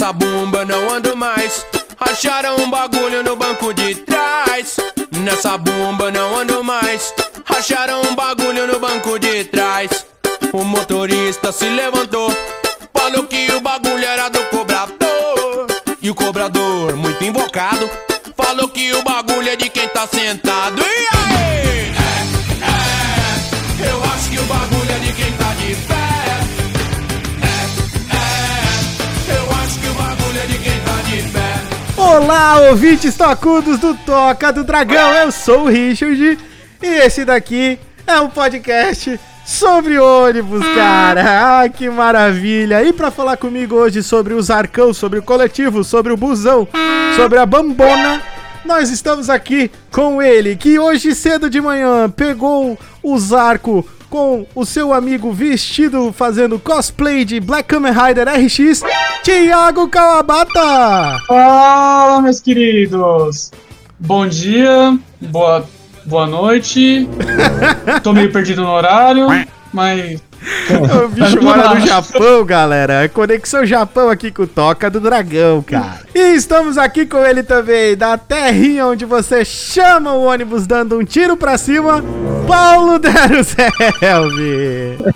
Nessa bomba não ando mais. Acharam um bagulho no banco de trás. Nessa bomba não ando mais. Acharam um bagulho no banco de trás. O motorista se levantou. Falou que o bagulho era do cobrador. E o cobrador, muito invocado, falou que o bagulho é de quem tá sentado. E aí? Olá, ouvintes tocudos do Toca do Dragão, eu sou o Richard e esse daqui é um podcast sobre ônibus, cara. Ah, que maravilha! E pra falar comigo hoje sobre os arcão, sobre o coletivo, sobre o busão, sobre a bambona, nós estamos aqui com ele, que hoje cedo de manhã pegou o Zarco com o seu amigo vestido fazendo cosplay de Black Kamen Rider RX, Thiago Kawabata! Fala, meus queridos! Bom dia, boa, boa noite. Tô meio perdido no horário, mas. O bicho mora no Japão, galera. É Conexão Japão aqui com o Toca do Dragão, cara. E estamos aqui com ele também, da terrinha onde você chama o ônibus dando um tiro pra cima, Paulo Deruzelvi.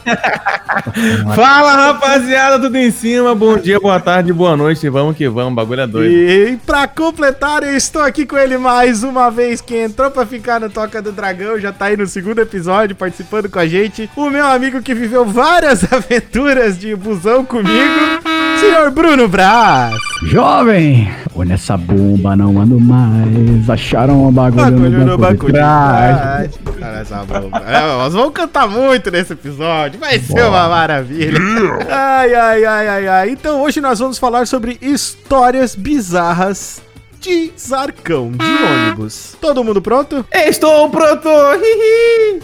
Fala rapaziada, tudo em cima. Bom dia, boa tarde, boa noite. Vamos que vamos, bagulho é doido. E pra completar, eu estou aqui com ele mais uma vez, que entrou pra ficar no Toca do Dragão, já tá aí no segundo episódio participando com a gente. O meu amigo que viveu várias aventuras de busão comigo, senhor Bruno Braz. Jovem! Ô, nessa bomba não ando mais. Acharam um bagulho, Bagulho no banco de trás. Cara, essa bomba. É, nós vamos cantar muito nesse episódio. Vai ser uma maravilha. Ai, ai, ai, ai, ai. Então hoje nós vamos falar sobre histórias bizarras de Zarcão, de ônibus. Todo mundo pronto? Estou pronto! Hihi.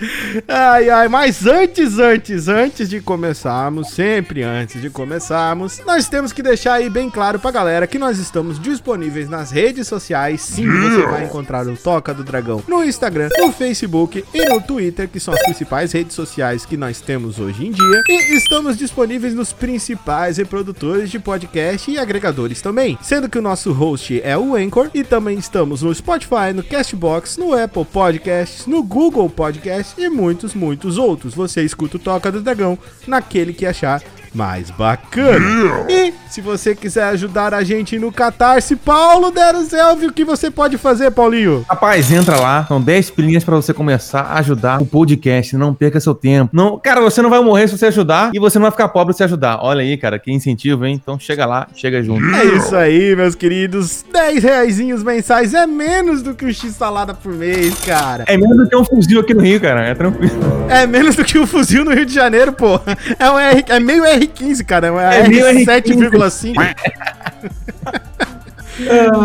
Ai, ai, mas antes, antes, antes de começarmos, sempre antes de começarmos, nós temos que deixar aí bem claro pra galera que nós estamos disponíveis nas redes sociais. Sim, você vai encontrar o Toca do Dragão no Instagram, no Facebook e no Twitter, que são as principais redes sociais que nós temos hoje em dia. E estamos disponíveis nos principais reprodutores de podcast e agregadores também, sendo que o nosso host é o Anchor e também estamos no Spotify, no Castbox, no Apple Podcasts, no Google Podcasts e muitos, muitos outros. Você escuta o Toca do Dragão naquele que achar mais bacana. E se você quiser ajudar a gente no Catarse, Paulo Deruzelvi, o que você pode fazer, Paulinho? Rapaz, entra lá, são 10 pilinhas pra você começar a ajudar o podcast. Não perca seu tempo. Não, cara, você não vai morrer se você ajudar e você não vai ficar pobre se ajudar. Olha aí, cara, que incentivo, hein? Então chega lá, chega junto. É isso aí, meus queridos. 10 reaisinhos mensais é menos do que um X-salada por mês, cara. É menos do que um fuzil aqui no Rio, cara. É tranquilo. É menos do que um fuzil no Rio de Janeiro, pô. É, um R, é meio R15, cara. É, É meio R7,5.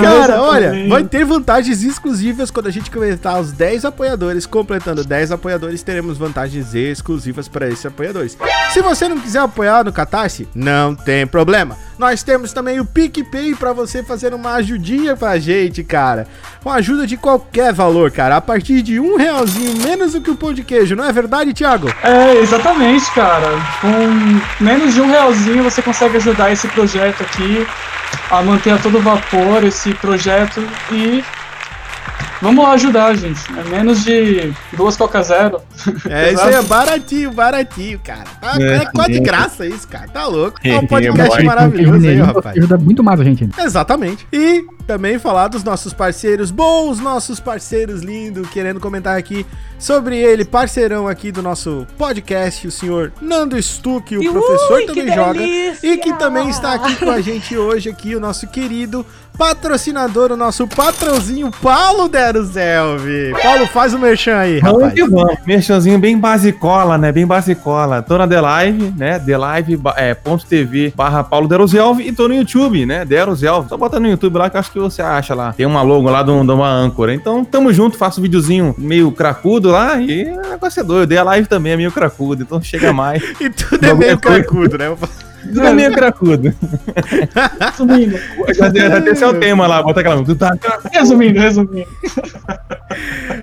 Cara, olha, vai ter vantagens exclusivas quando a gente completar os 10 apoiadores. Completando 10 apoiadores, teremos vantagens exclusivas para esses apoiadores. Se você não quiser apoiar no Catarse, não tem problema. Nós temos também o PicPay para você fazer uma ajudinha pra gente, cara. Uma ajuda de qualquer valor, cara. A partir de um realzinho, menos do que o pão de queijo, não é verdade, Thiago? É, exatamente, cara. Com menos de um realzinho você consegue ajudar esse projeto aqui a manter a todo vapor esse projeto e. Vamos lá ajudar, gente. É menos de duas Coca Zero. É, isso aí é baratinho, baratinho, cara. Tá, é, É, quase de é. graça isso, cara. Tá louco. É um É, podcast é maravilhoso aí, rapaz. Ajuda muito mais a gente. ainda. Exatamente. E também falar dos nossos parceiros bons, nossos parceiros lindos, querendo comentar aqui sobre ele, parceirão aqui do nosso podcast, o senhor Nando Stuck, o E professor ui, que também joga. delícia! E que também está aqui com a gente hoje aqui, o nosso querido patrocinador, o nosso patrãozinho Paulo Deruzelvi. Paulo, faz o merchan aí, Vamos rapaz. que vamos. Merchanzinho bem basicola, né? Bem basicola. Tô na The Live, né? The Live é, barra Paulo Deroselv e tô no YouTube, né? Deroselv. Só bota no YouTube lá que eu acho que você acha lá. Tem uma logo lá de, um- uma âncora. Então, tamo junto, faço um videozinho meio cracudo lá e o negócio é doido. The Live também é meio cracudo, então chega mais. E tudo é meio coisa. carcudo, né? Tudo é meio cracudo. Resumindo, esse é o tema lá, bota aquela. Tu tá resumindo, resumindo.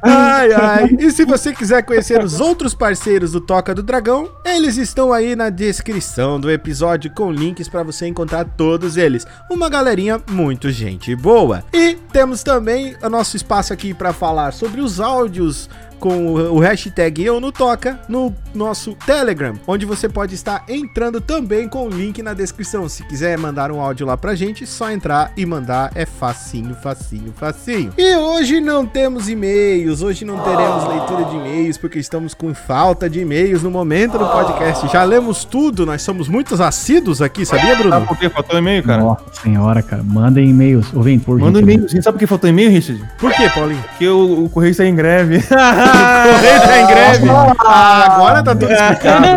Ai, ai. E se você quiser conhecer os outros parceiros do Toca do Dragão, eles estão aí na descrição do episódio com links pra você encontrar todos eles. Uma galerinha muito gente boa. E temos também o nosso espaço aqui pra falar sobre os áudios com o hashtag Eu no Toca no nosso Telegram, onde você pode estar entrando também com o link na descrição. Se quiser mandar um áudio lá pra gente, só entrar e mandar. É facinho, facinho, facinho. E hoje não temos e-mails, hoje não teremos leitura de e-mails, porque estamos com falta de e-mails no momento do podcast. Já lemos tudo, nós somos muitos assíduos aqui, sabia, Sabe Bruno? por que faltou e-mail, cara? Nossa senhora, cara. Mandem e-mails. Ouvem, por Manda e-mail. Sabe por que faltou e-mail, Richard? Por quê, Paulinho? Porque o, o Correio está em greve. O Correio tá em greve. Ah, agora tá tudo explicado.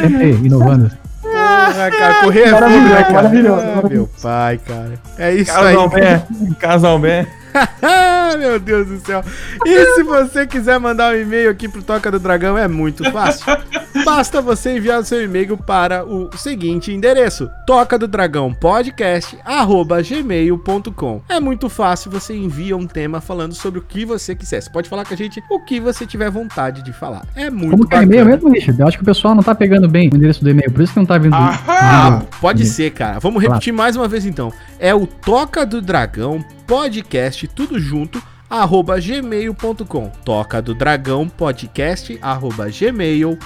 Sempre inovando. Ah, cara, correr é fogo, né, cara? maravilhoso, Ah, meu pai, cara. É isso aí. Casal Meu Deus do céu. E se você quiser mandar um e-mail aqui pro Toca do Dragão, é muito fácil. Basta você enviar o seu e-mail para o seguinte endereço: toca do dragão podcast gmail.com. É muito fácil, você envia um tema falando sobre o que você quiser. Você pode falar com a gente o que você tiver vontade de falar. É muito Como que é e-mail mesmo, Richard? Eu acho que o pessoal não tá pegando bem o endereço do e-mail, por isso que não tá vindo. Ah, pode ser, cara. Vamos repetir mais uma vez então. É o Toca do Dragão podcast, tudo junto, arroba gmail.com. Toca do Dragão podcast, arroba gmail.com.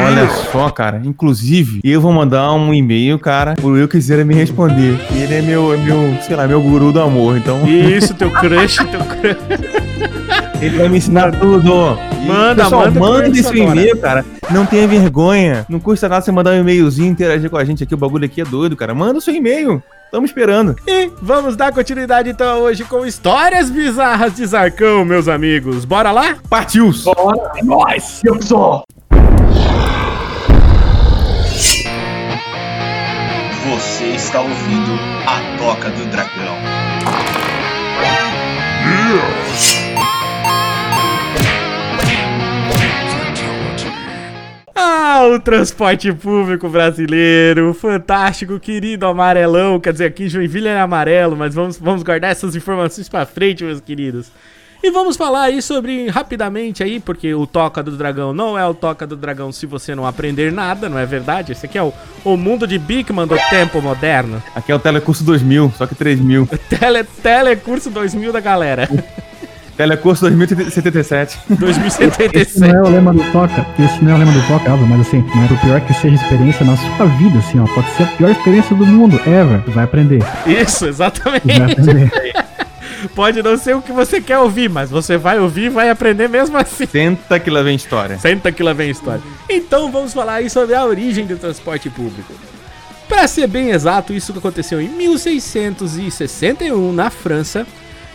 Olha só, cara. Inclusive, eu vou mandar um e-mail, cara, pro eu quiser me responder. Ele é meu, é meu, sei lá, meu guru do amor. Então, Isso, teu crush, teu crush. ele vai me ensinar tudo. Manda, pessoal, manda manda esse e-mail, cara. Não tenha vergonha. Não custa nada você mandar um e-mailzinho, interagir com a gente aqui. O bagulho aqui é doido, cara. Manda o seu e-mail. Tamo esperando. E vamos dar continuidade então hoje com histórias bizarras de Zarcão, meus amigos. Bora lá? Partiu! Bora, é nóis! Eu sou! Você está ouvindo a Toca do Dragão. Ah, o transporte público brasileiro, fantástico, querido amarelão. Quer dizer, aqui Joinville é amarelo, mas vamos, vamos guardar essas informações pra frente, meus queridos. E vamos falar aí sobre, rapidamente aí, porque o Toca do Dragão não é o Toca do Dragão se você não aprender nada, não é verdade? Esse aqui é o, o mundo de Bigman do tempo moderno. Aqui é o Telecurso 2000, só que 3000. Tele, telecurso 2000 da galera. Telecurso 2077. Esse 2077. não é o lema do Toca, esse não é o lema do Toca, óbvio, mas assim, não é por pior que seja experiência na sua vida, assim, ó. Pode ser a pior experiência do mundo, ever. Tu vai aprender. Isso, Tu exatamente. vai aprender. Pode não ser o que você quer ouvir, mas você vai ouvir e vai aprender mesmo assim. Senta que lá vem história. Senta que lá vem história. Então vamos falar aí sobre a origem do transporte público. Para ser bem exato, isso que aconteceu em 1661 na França,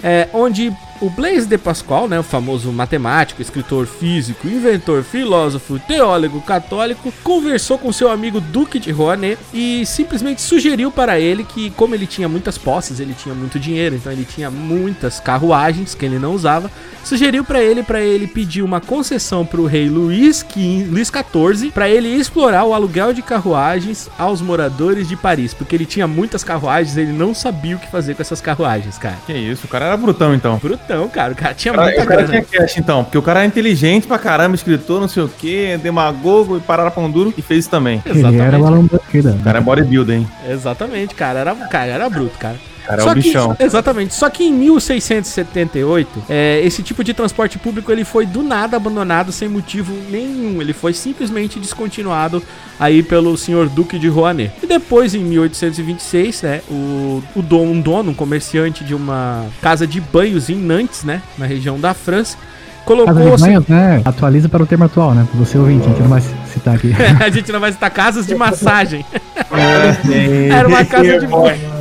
é, onde o Blaise de Pascal, né, o famoso matemático, escritor físico, inventor, filósofo, teólogo católico, conversou com seu amigo Duque de Rouanet e simplesmente sugeriu para ele que, como ele tinha muitas posses, ele tinha muito dinheiro, então ele tinha muitas carruagens que ele não usava, sugeriu para ele para ele pedir uma concessão para o rei Luís XV, Luís XIV para ele explorar o aluguel de carruagens aos moradores de Paris, porque ele tinha muitas carruagens, ele não sabia o que fazer com essas carruagens, cara. Que isso, o cara era brutão então. Brutão, cara. O cara tinha cara, muita o cara tinha cash então, porque o cara era inteligente pra caramba, escritor, não sei o que, demagogo e parara pão duro e fez isso também. Ele era o Exatamente. Alan Banqueda. O cara é bodybuilder, hein? Exatamente, cara. Era, cara, era bruto, cara. Cara é Só o que- bichão. exatamente. Só que em 1678, é, esse tipo de transporte público ele foi do nada abandonado sem motivo nenhum. Ele foi simplesmente descontinuado aí pelo senhor Duque de Rouanet. E depois, em 1826, né, o, o dono, um dono, um comerciante de uma casa de banhos em Nantes, né, na região da França, colocou... Casa de banhos, né? Atualiza para o termo atual, né? Você ouvinte, a gente não vai citar aqui. a gente não vai citar casas de massagem. Era uma casa de banho.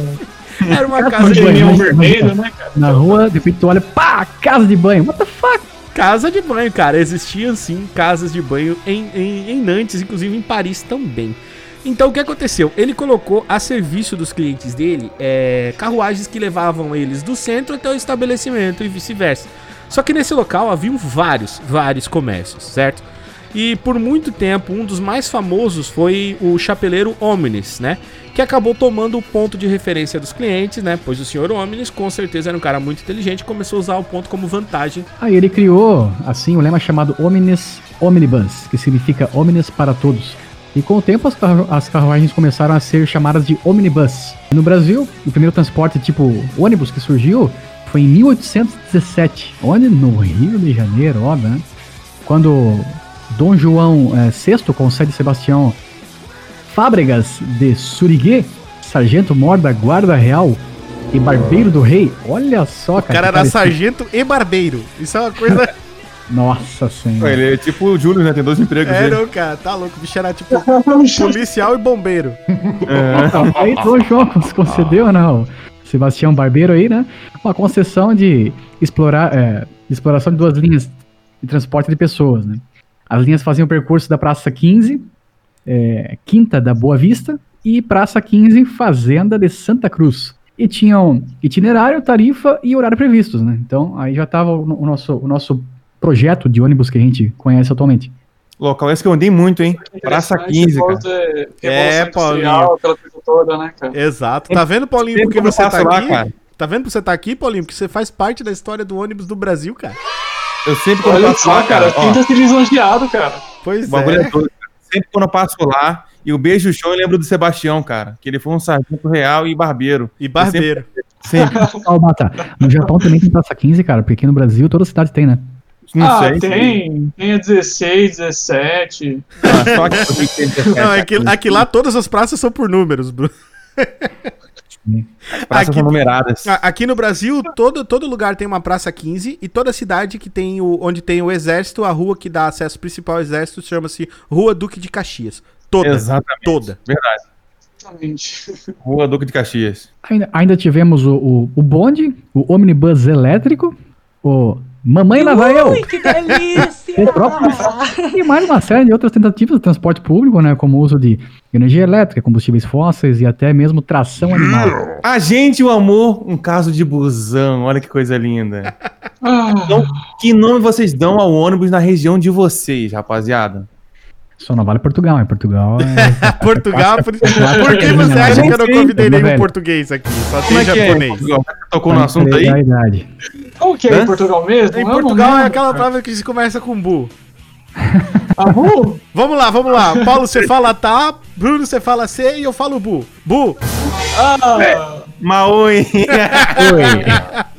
Era uma casa de de banho. Caminhão vermelho, né, cara? Na rua, de repente tu olha, pá, casa de banho. What the fuck? Casa de banho, cara. Existiam sim casas de banho em, em, em Nantes, inclusive em Paris também. Então o que aconteceu? Ele colocou a serviço dos clientes dele é, carruagens que levavam eles do centro até o estabelecimento e vice-versa. Só que nesse local haviam vários, vários comércios, certo? E por muito tempo, um dos mais famosos foi o chapeleiro Omnis, né? Que acabou tomando o ponto de referência dos clientes, né? Pois o senhor Omnis, com certeza, era um cara muito inteligente e começou a usar o ponto como vantagem. Aí ele criou, assim, um lema chamado Omnis Omnibus, que significa Omnis para todos. E com o tempo as, carru- as carruagens começaram a ser chamadas de Omnibus. No Brasil, o primeiro transporte tipo ônibus que surgiu foi em 1817, onde no Rio de Janeiro, óbvio, né? Quando Dom João eh, VI concede Sebastião Fábregas de Suriguê, sargento-mor da Guarda Real e barbeiro do rei. Olha só, O cara era parecido. sargento e barbeiro. Isso é uma coisa. Nossa senhora. Ele é tipo o Júlio, né? Tem dois empregos. é, ele. não, cara, tá louco. O bicho era tipo policial e bombeiro. Então, aí Dom João concedeu, né, o Sebastião Barbeiro aí, né, uma concessão de explorar, é, de exploração de duas linhas de transporte de pessoas, né. As linhas faziam o percurso da Praça 15, é, Quinta da Boa Vista e Praça 15, Fazenda de Santa Cruz. E tinham itinerário, tarifa e horário previstos, né. Então, aí já estava o, o nosso, o nosso projeto de ônibus que a gente conhece atualmente. Local esse que eu andei muito, hein? Praça 15, cara. É, Paulinho. Aquela coisa toda, né, cara? Exato. Tá vendo, Paulinho, porque que você tá lá, aqui? cara. Tá vendo porque você tá aqui, Paulinho? Porque você faz parte da história do ônibus do Brasil, cara. Eu sempre quando eu Olha passo só, lá, cara, ó, quem tá se lisonjeado, cara. Pois o é é. todo, cara. Sempre quando eu passo lá, e o beijo show eu lembro do Sebastião, cara. Que ele foi um sargento real e barbeiro. E barbeiro. Sempre. Bata, no Japão também tem Praça 15, cara, porque aqui no Brasil toda cidade tem, né? Não ah, sei. tem. Tem a 16, 17. Ah, só que eu tenho que ter Não, é que aqui lá todas as praças são por números, Bruno. Praças aqui- são numeradas. Aqui no Brasil, todo, todo lugar tem uma praça 15 e toda cidade que tem o, onde tem o exército, a rua que dá acesso principal ao exército chama-se Rua Duque de Caxias. Toda. Exatamente. Toda. Verdade. Exatamente. Rua Duque de Caxias. Ainda, ainda tivemos o, o, o bonde, o omnibus elétrico, o Mamãe Lá Vai Eu, que delícia! E mais uma série de outras tentativas de transporte público, né, como o uso de energia elétrica, combustíveis fósseis e até mesmo tração animal. A gente o amor, um caso de busão. Olha que coisa linda. Ah, Então, que nome vocês dão ao ônibus na região de vocês, rapaziada? Só não vale Portugal, em Portugal é... Portugal, por, por que você acha que eu não convidei nenhum Velho. português aqui? Só Como tem é que é? japonês. Portugal? Tocou no assunto aí? Da idade. como que é Hã? em Portugal mesmo? Em Portugal é aquela palavra que se conversa com bu. Ah, bu? Vamos lá, vamos lá. Paulo, você fala tá, Bruno, você fala C e eu falo bu. Bu. Ah, Maui. oi.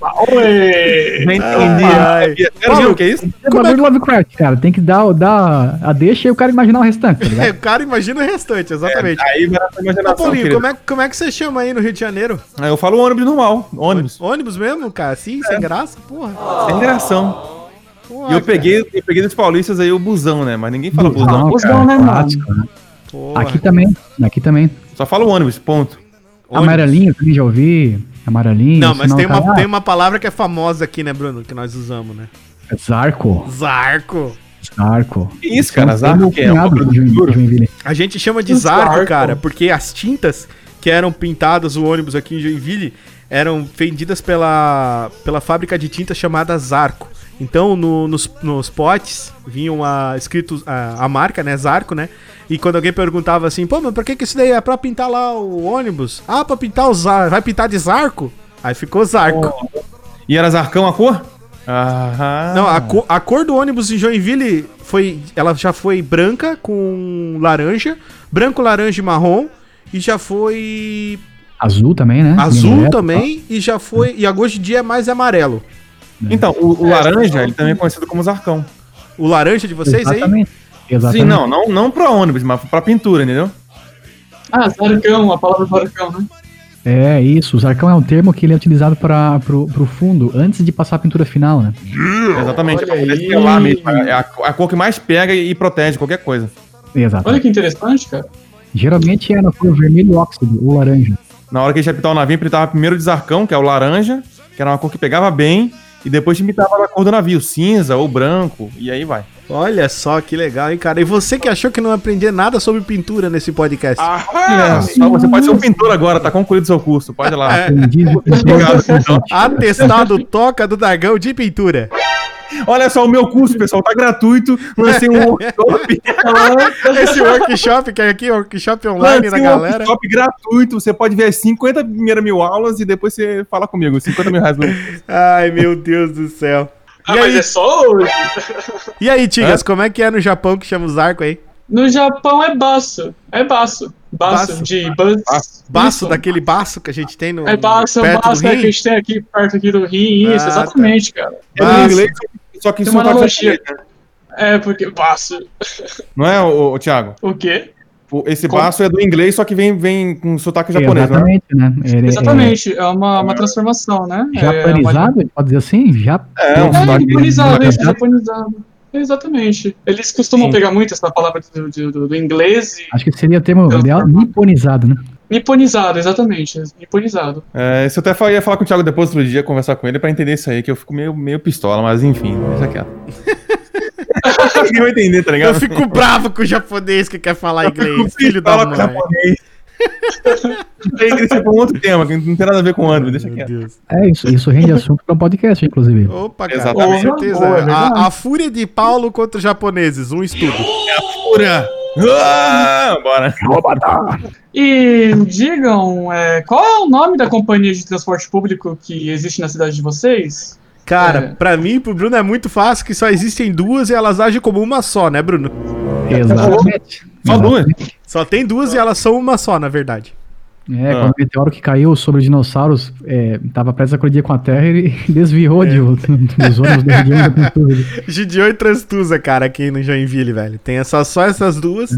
Não entendi. Ai. Quero ver Paulo, o que é isso? É bagulho do Lovecraft, cara. Tem que dar, dar a deixa e o cara imaginar o restante, tá? É, o cara imagina o restante, exatamente. Aí vai essa Ô, imaginação, Paulinho, querido. como é, como é que você chama aí no Rio de Janeiro? Aí eu falo ônibus normal, ônibus. Ônibus mesmo, cara? Assim, sem graça? Porra. Sem gração. porra E eu peguei, eu peguei dos paulistas aí o busão, né? Mas ninguém fala busão. Busão, busão, cara, né, mano? né? Porra. Aqui também, aqui também. Só fala ônibus, ponto. Ônibus. Amarelinho, também já ouvi. Amarelinho. Não, mas tem cara- uma, tem uma palavra que é famosa aqui, né, Bruno? Que nós usamos, né? Ah, Zarco. Zarco. Zarco. Que isso, cara? Tem Zarco que é? Uma? Joinville. A gente chama de zarco, zarco. cara, porque as tintas que eram pintadas o ônibus aqui em Joinville eram vendidas pela, pela fábrica de tintas chamada Zarco. Então, no- nos, nos potes vinham a, escrito a, a marca, né, Zarco, né? E quando alguém perguntava assim, pô, mas pra que, que isso daí é pra pintar lá o ônibus? Ah, pra pintar o Zarco. Vai pintar de Zarco? Aí ficou Zarco. E era Zarcão a cor? Ah, Não, a, co- a cor do ônibus em Joinville foi. Ela já foi branca com laranja, branco, laranja e marrom. E já foi Azul também, né? azul Linha reta, também. E já foi. E hoje em dia é mais amarelo. Então, o, o laranja, ele também é conhecido como Zarcão. O laranja de vocês aí? Exatamente. Sim, não, não, não pra ônibus, mas pra pintura, entendeu? Ah, zarcão, a palavra zarcão, né? É isso. O zarcão é um termo que ele é utilizado para pro, pro fundo antes de passar a pintura final, né? Exatamente. É estelar mesmo. É a, a cor que mais pega e protege qualquer coisa. Exato. Olha que interessante, cara. Geralmente é na cor vermelho óxido ou laranja. Na hora que a gente ia pintar o navio, pintava primeiro de Zarcão, que é o laranja, que era uma cor que pegava bem, e depois pintava a cor do navio, cinza ou branco, e aí vai. Olha só que legal, hein, cara? E você que achou que não aprendia nada sobre pintura nesse podcast? É, só você pode ser um pintor agora, tá concluído seu curso, pode ir lá. É. Obrigado, então. Atestado Toca do Dragão de Pintura. Olha só, o meu curso, pessoal, tá gratuito. Lancei um workshop. Esse workshop que é aqui, workshop online da um galera. workshop gratuito. Você pode ver as 50 primeiras mil aulas e depois você fala comigo. 50 mil reais. Ai, meu Deus do céu. Ah, E mas aí, é só hoje. e aí Tigas, como é que é no Japão que chama os arcos aí? No Japão é baço. É baço. Baço, Baço. de. Baço Isso. daquele baço que a gente tem no É baço, é perto baço do né, que a gente tem aqui perto aqui do rim. Isso, Ah, exatamente, cara. É Baço. em inglês, só que sotaque analogia. japonês, né? É, porque baço. Não é, ô, ô, Thiago? O quê? O- Esse Como? baço é do inglês, só que vem, vem com sotaque japonês, né? Exatamente, né? Ele- Exatamente, é uma, uma transformação, né? É, É uma- japonizado, pode dizer assim? Já. É, um É, japonizado, isso, japonizado. Exatamente. Eles costumam Sim. pegar muito essa palavra do, do, do- do inglês e. Acho que seria o termo ideal, niponizado, né? Niponizado, exatamente. Niponizado. É, isso eu até ia falar com o Thiago depois outro dia, conversar com ele pra entender isso aí, que eu fico meio, meio pistola, mas enfim, deixa quieto. Ninguém vai entender, tá Eu ligado? fico bravo com o japonês que quer falar inglês, filho da Fala com mãe. japonês. Ser pra um outro tema, que não tem nada a ver com o ano, deixa Meu quieto. Deus. É isso, isso rende assunto para um podcast, inclusive. Opa, cara, Exatamente. com certeza. Boa, é a, a fúria de Paulo contra os japoneses, um estudo. Pura! Ah, bora. E digam, é, qual é o nome da companhia de transporte público que existe na cidade de vocês? Cara, É. pra mim e pro Bruno é muito fácil que só existem duas e elas agem como uma só, né, Bruno? Exatamente. Só duas? Só tem duas e elas são uma só, na verdade. É, Ah. quando o meteoro que caiu sobre os dinossauros é, tava prestes a colidir com a Terra, ele desviou de, dos ônibus da região da pintura. Gideon e Transtusa, cara, aqui no Joinville, velho. Tem essa, só essas duas.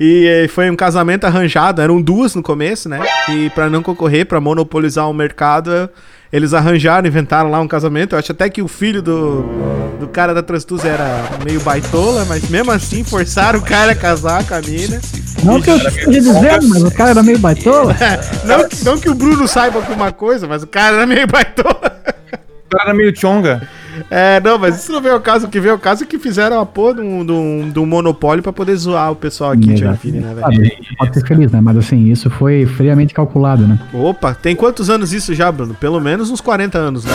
E eh, foi um casamento arranjado, eram duas no começo, né? E pra não concorrer, pra monopolizar o mercado, eles arranjaram, inventaram lá um casamento. Eu acho até que o filho do, do cara da Transtusa era meio baitola, mas mesmo assim forçaram o cara a casar com a mina. Não que eu esteja dizendo, mas o cara era meio baitola. Não, que- não que o Bruno saiba alguma coisa, mas o cara era meio baitola. O cara era meio chonga. É, não, mas isso não veio ao caso. O que veio ao caso é que fizeram a porra de um, de um- de um monopólio pra poder zoar o pessoal aqui de Joinville, né, velho? Pode ser feliz, né? Mas assim, isso foi friamente calculado, né? Opa, tem quantos anos isso já, Bruno? Pelo menos uns 40 anos, né?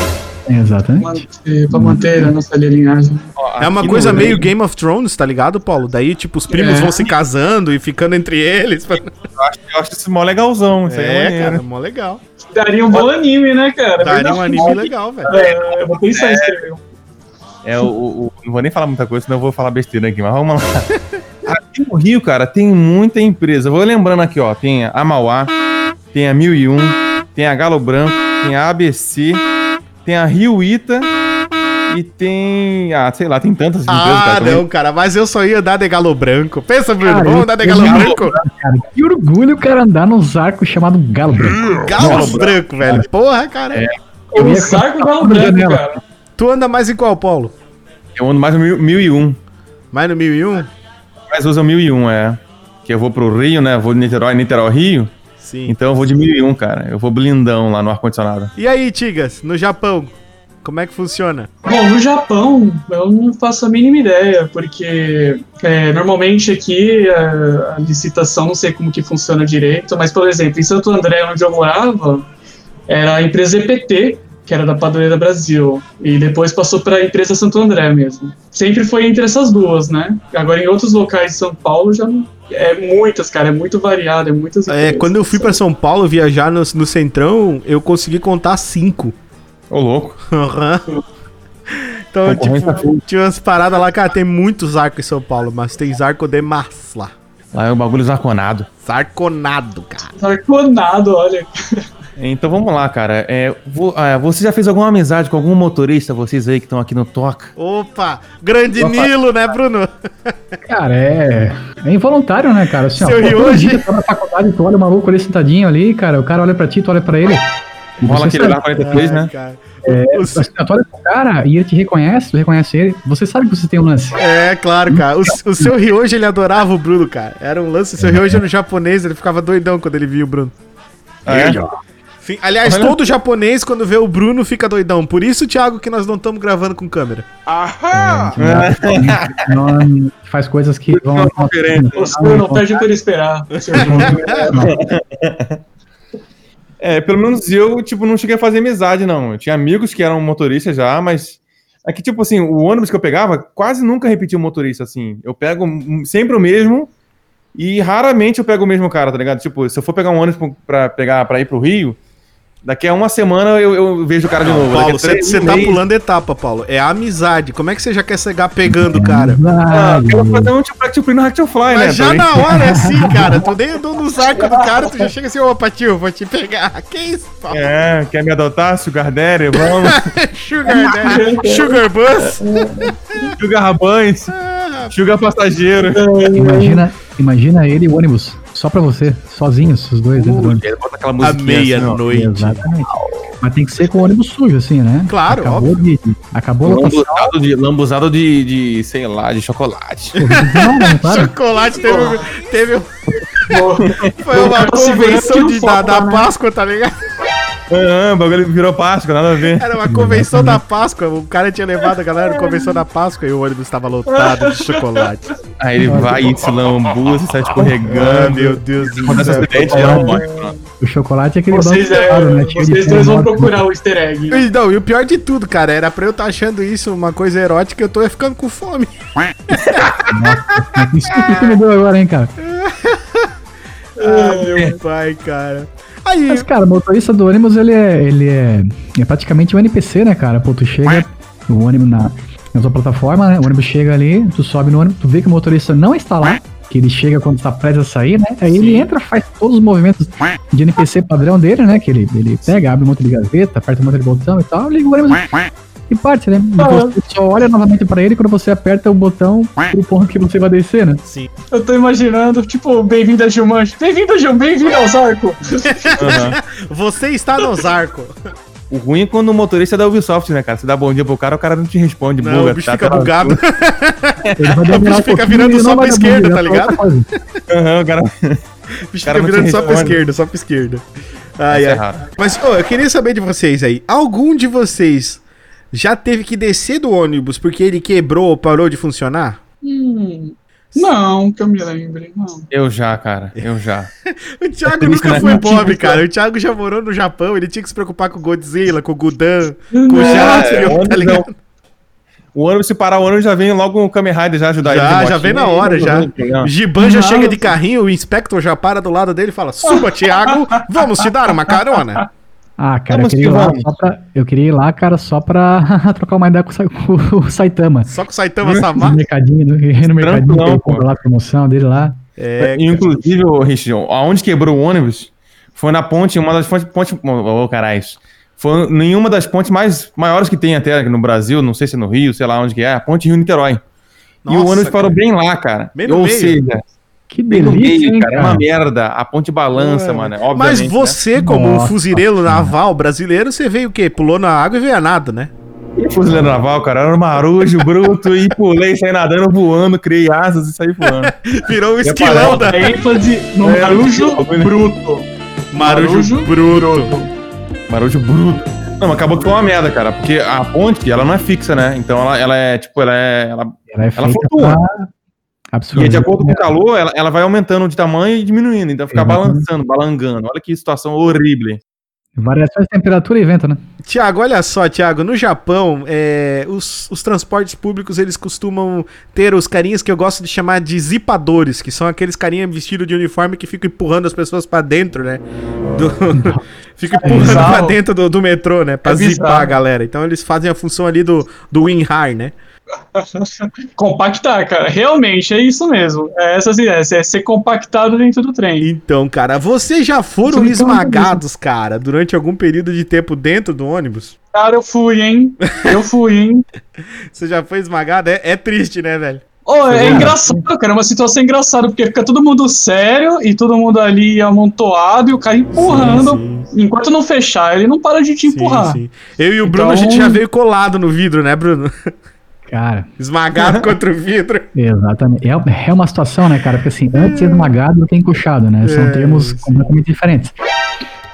Exatamente. Pra manter a nossa linhagem. É uma coisa meio Game of Thrones, tá ligado, Paulo? Daí, tipo, os primos É. vão se casando e ficando entre eles. Eu acho, eu acho isso mó legalzão. Isso aí é, É, cara, mó legal. Daria um bom anime, né, cara? Daria um anime legal, velho. É, eu vou pensar em escrever. um. É, o, o- não vou nem falar muita coisa, senão eu vou falar besteira aqui, mas vamos lá. Aqui no Rio, cara, tem muita empresa. Vou lembrando aqui, ó. Tem a Mauá, tem a 1001, tem a Galo Branco, tem a ABC, tem a Rio Ita e tem. Ah, sei lá, tem tantas empresas, Ah, cara. não, cara, mas eu só ia andar de galo branco. Pensa, Bruno, Cara, vamos eu- andar de eu galo branco? Cara, que orgulho o cara andar nos arcos chamado Galo Branco. Galo branco, velho. Porra, cara. Eu O ia Sarco colocar Galo Branco, janela. cara. Tu anda mais em qual, Paulo? Eu ando mais no mil- 1001. Mais no 1001? Mas usa 1001, é. Que eu vou pro Rio, né? Vou de Niterói, Niterói, Rio. Sim. Então eu vou de 1001, cara. Eu vou blindão lá no ar-condicionado. E aí, Tigas, no Japão, como é que funciona? Bom, no Japão, eu não faço a mínima ideia, porque é, normalmente aqui a, a licitação, não sei como que funciona direito, mas, por exemplo, em Santo André, onde eu morava, era a empresa EPT, que era da Padroeira Brasil, e depois passou para a empresa Santo André mesmo. Sempre foi entre essas duas, né? Agora, em outros locais de São Paulo, já é muitas, cara, é muito variado, é muitas É, quando eu fui pra São Paulo viajar no, no Centrão, eu consegui contar cinco. Ô, louco. Aham. Então, tipo, tinha umas paradas lá, cara, tem muitos arcos em São Paulo, mas tem arco de massa lá. Lá é o bagulho zarconado. Zarconado, cara. Arconado, olha. Então vamos lá, cara. É, vo- ah, você já fez alguma amizade com algum motorista, vocês aí que estão aqui no Toca? Opa, grande Opa. Nilo, né, Bruno? Cara, é. É involuntário, né, cara? Assim, ó, Seu pô, todo Ryoji. dia tá na faculdade, tu olha o maluco ali sentadinho ali, cara. O cara olha pra ti, tu olha pra ele. Rola aquele lá 43, Ai, né? cara. É, O- assim, tu olha pro cara e ele te reconhece, tu reconhece ele. Você sabe que você tem um lance. É, claro, cara. O, o seu Ryoji, ele adorava o Bruno, cara. Era um lance. O seu Ryoji era um japonês, ele ficava doidão quando ele via o Bruno. Ah, é? Sim, aliás, Olha. todo japonês, quando vê o Bruno, fica doidão. Por isso, Thiago, que nós não estamos gravando com câmera. Não, faz coisas que vão. Conferência. O senhor não perde por esperar. não- É, pelo menos eu, tipo, não cheguei a fazer amizade, não. Eu tinha amigos que eram motoristas já, mas É que, tipo assim, o ônibus que eu pegava quase nunca repetia o motorista, assim. Eu pego sempre o mesmo e raramente eu pego o mesmo cara, tá ligado? Tipo, se eu for pegar um ônibus pra, pegar, pra ir pro Rio, daqui a uma semana eu, eu vejo o cara de novo. Paulo, a você tá pulando etapa, Paulo. É amizade. Como é que você já quer chegar pegando o cara? Ah, eu quero fazer um tipo Black to Play no Hack to Fly, né? Mas já também. na hora é assim, cara. Tu nem andou nos arcos do cara, tu já chega assim, opa, tio, vou te pegar. Que isso, Paulo? É, quer me adotar, Sugar Daddy? Vamos. Sugar Daddy, Sugar Bus. Sugar Rabães, Ah, Sugar Passageiro. Imagina, imagina ele e o ônibus, só pra você, sozinhos, os dois dentro do ônibus. Ele bota aquela musiquinha assim, meia-noite. Exatamente. Mas tem que ser com o ônibus sujo, assim, né? Claro, acabou de, Acabou. Lambuzado de, lambuzado de, de, sei lá, de chocolate. Não, não, claro. Chocolate teve, teve foi O uma convenção de, da, da né? Páscoa, tá ligado? Ah, o bagulho virou Páscoa, nada a ver. Era uma convenção da Páscoa. O cara tinha levado a galera na convenção da Páscoa e o ônibus estava lotado de chocolate. Aí ele vai e se lambuza, sai Ah, escorregando. meu Deus do céu. acidente, já não morre. O chocolate é aquele Vocês, banco é, claro, né? Vocês dois vão procurar o easter egg. E, Não, e o pior de tudo, cara, era pra eu estar achando isso uma coisa erótica, eu tô ficando com fome. Isso que me deu agora, hein, cara? Ah, meu pai, cara. Aí, Mas, cara, o motorista do ônibus, ele é, ele é, é praticamente um NPC, né, cara? Pô, tu chega, o ônibus na, na sua plataforma, né? O ônibus chega ali, tu sobe no ônibus, tu vê que o motorista não está lá, que ele chega quando está prestes a sair, né? Aí ele entra, faz todos os movimentos de NPC padrão dele, né? Que ele, ele pega, abre um monte de gaveta, aperta um monte de botão e tal, liga o ônibus e parte, né? E você só olha novamente pra ele quando você aperta o botão pro ponto que você vai descer, né? sim. Eu tô imaginando, tipo, bem-vindo a Gilmanche. Bem-vindo, Gil, bem-vindo ao Zarco. Aham. Você está no Zarco. O ruim é quando o motorista é da Ubisoft, né, cara? Você dá bom dia pro cara, o cara não te responde. Não, buga, o bicho tá- fica tá- bugado. Ele vai demorar bicho fica virando só pra esquerda, tá é ligado? Aham, o cara. O bicho Cara, fica virando só pra esquerda, só pra esquerda. Ai, é ai. raro. Mas, ô, eu queria saber de vocês aí. Algum de vocês já teve que descer do ônibus porque ele quebrou ou parou de funcionar? Hum, não, que eu me lembre, não. Eu já, cara. Eu já. O Thiago nunca foi pobre, cara. O Thiago já morou no Japão, ele tinha que se preocupar com o Godzilla, com o Gudan, com o é, Jaspion, ônibus tá ligado? não. O ônibus, se parar o ônibus, já vem logo o Kamen Rider já ajudar Já, ele. já motinha. vem na hora, já. O Giban já chega de carrinho, o Inspector já para do lado dele e fala: Suba, Thiago, vamos te dar uma carona. Ah, cara, eu queria, pra, eu queria ir lá, cara, só pra trocar uma ideia com, com o Saitama. Só com o Saitama No Samar. mercadinho, no, no mercadinho, lá a promoção dele lá. É, Inclusive, o Richard, aonde quebrou o ônibus foi na ponte, uma das pontes. ponte, ô, caralho. Foi nenhuma das pontes mais maiores que tem até aqui no Brasil, não sei se é no Rio, sei lá onde que é, a ponte Rio-Niterói. E o ônibus parou cara. bem lá, cara. Bem no Ou meio. seja, Que no delícia, meio, hein, cara. É uma merda. A ponte balança, É. mano. Mas Obviamente. você, como um Nossa fuzileiro Senhora. naval brasileiro, você veio o quê? Pulou na água e veio a nada, né? Né? E fuzileiro naval, cara. Era um marujo bruto e pulei, saí nadando, voando, criei asas e saí voando. Virou um esquilão da. Ênfase no É, marujo bruto. Marujo Marujo bruto. Marujo bruto. Não, mas acabou que foi uma merda, cara. Porque a ponte, ela não é fixa, né? Então ela, ela é, tipo, ela é. Ela, Ela é feita flutua. pra e de acordo com o calor, ela, ela vai aumentando de tamanho e diminuindo. Então fica Exatamente. balançando, balangando. Olha que situação horrível. Variações de temperatura e vento, né? Tiago, olha só, Tiago, no Japão, é, os, os transportes públicos, eles costumam ter os carinhas que eu gosto de chamar de zipadores, que são aqueles carinhas vestidos de uniforme que ficam empurrando as pessoas pra dentro, né? Do... ficam empurrando bizarro. pra dentro do, do metrô, né? Pra É zipar a galera. Então eles fazem a função ali do, do WinRAR, né? Compactar, cara. Realmente, é isso mesmo. É essas ideias. É ser compactado dentro do trem. Então, cara, vocês já foram esmagados, cara, durante algum período de tempo dentro do ônibus? Cara, eu fui, hein? Eu fui, hein? Você já foi esmagado? É, é triste, né, velho? Oh, é Cara. engraçado, cara. É uma situação engraçada, porque fica todo mundo sério e todo mundo ali amontoado e o cara empurrando. Sim, Enquanto não fechar, ele não para de te empurrar. Sim, sim. Eu e o Bruno, a Então- gente já veio colado no vidro, né, Bruno? Cara, Esmagado contra o vidro. exatamente. É, é uma situação, né, cara? Porque assim, antes de esmagado do que encoxado, né? São É, termos sim. completamente diferentes.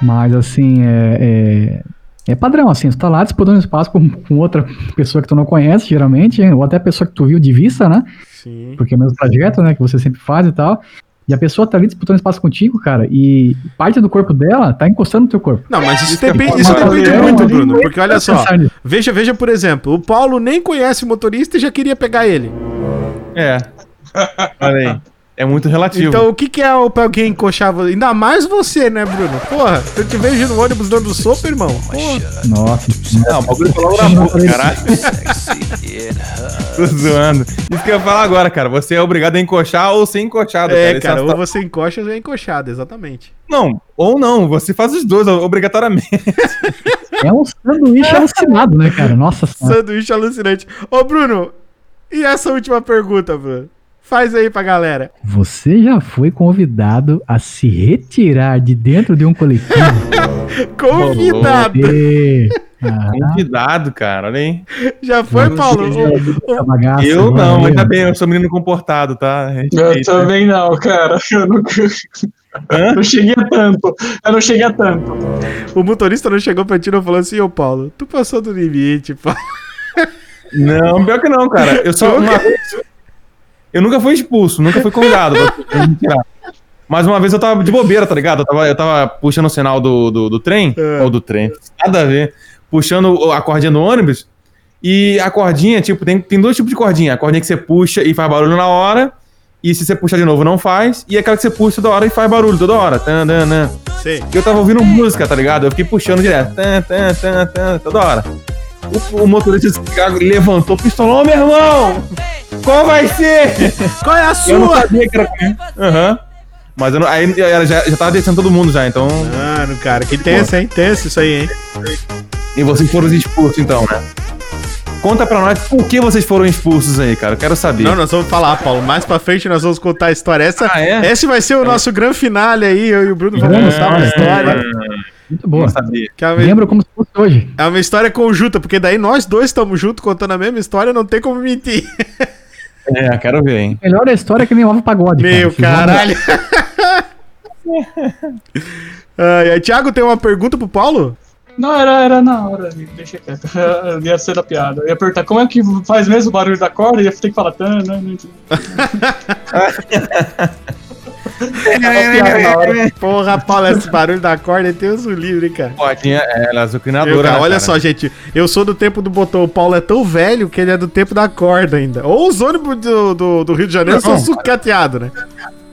Mas assim, é, é, é padrão, assim, você tá lá disputando espaço com, com outra pessoa que tu não conhece, geralmente, ou até pessoa que tu viu de vista, né? Sim. Porque é o mesmo trajeto, né, que você sempre faz e tal. E a pessoa tá ali disputando espaço contigo, cara, e parte do corpo dela tá encostando no teu corpo. Não, mas isso, Isso é depende, isso depende muito, Bruno. eu- Porque olha só, veja, veja, por exemplo, o Paulo nem conhece o motorista e já queria pegar ele. É. Olha aí. É muito relativo. Então o que, que é o pra alguém encoxar você? Ainda mais você, né, Bruno? Porra, eu te vejo no ônibus dando sopa, irmão. Porra. Nossa. Não, o bagulho foi logo na boca, caralho. Tô zoando. Isso que eu ia falar agora, cara. Você é obrigado a encoxar ou ser encoxado, É, cara, é ou uma- você encoxa ou é encoxado, exatamente. Não, ou não. Você faz os dois, obrigatoriamente. É um sanduíche alucinado, né, cara? Nossa senhora. Sanduíche alucinante. Ô, Bruno, e essa última pergunta, Bruno? Faz aí pra galera. Você já foi convidado a se retirar de dentro de um coletivo? Convidado. Ah, Convidado, cara. Olha aí. Já foi, Paulo? Eu agora, não, aí, ainda bem, eu sou menino comportado, tá? Eu Respeita. também não, cara. Eu não, Hã? não cheguei a tanto. Eu não cheguei a tanto. O motorista não chegou pra ti e não falou assim, ô Paulo, tu passou do limite, Paulo. Não, pior que não, cara. Eu só uma vez. Eu nunca fui expulso, nunca fui convidado. Mas uma vez eu tava de bobeira, tá ligado? Eu tava, eu tava puxando o sinal do, do, do trem, É. ou do trem, nada a ver. Puxando a cordinha do ônibus. E a cordinha, tipo, tem, tem dois tipos de cordinha. A cordinha que você puxa e faz barulho na hora. E se você puxar de novo, não faz. E aquela que você puxa toda hora e faz barulho toda hora. Tan, tan, tan. Sei. E eu tava ouvindo música, tá ligado? Eu fiquei puxando direto. Tan, tan, tan, tan, toda hora. O, o motorista levantou, pistolou, meu irmão! Qual vai ser? Qual é a Eu não sua? sabia que era. Aham. Mas eu não, aí ela já, já tava descendo todo mundo já, então. Mano, cara, que tenso, hein? Tenso isso aí, hein? E vocês foram expulsos, então, né? Conta pra nós por que vocês foram expulsos aí, cara. Eu quero saber. Não, nós vamos falar, Paulo. Mais pra frente nós vamos contar a história. Essa, Ah, é? Esse vai ser o nosso grande finale aí. Eu e o Bruno vamos Grande contar uma história. Muito boa. Que é uma, Lembro como se fosse hoje. é uma história conjunta, porque daí nós dois estamos juntos contando a mesma história, não tem como mentir. É, quero ver, hein? Melhor a história que nem envolve pagode. Meu cara. Caralho. Ai, Thiago, tem uma pergunta pro Paulo? Não, era, era na hora, deixa quieto. Ia ser da piada. Eu ia perguntar como é que faz mesmo o barulho da corda e ia ter que falar. Tan, né. Porra, Paulo, esse barulho da corda tem os livre, hein, cara. Pode, é, ela é Eu, azucrinadora. né, olha cara? só, gente, eu sou do tempo do botão. O Paulo é tão velho que ele é do tempo da corda ainda. Ou os ônibus do, do, do Rio de Janeiro são Não, sucateados, né?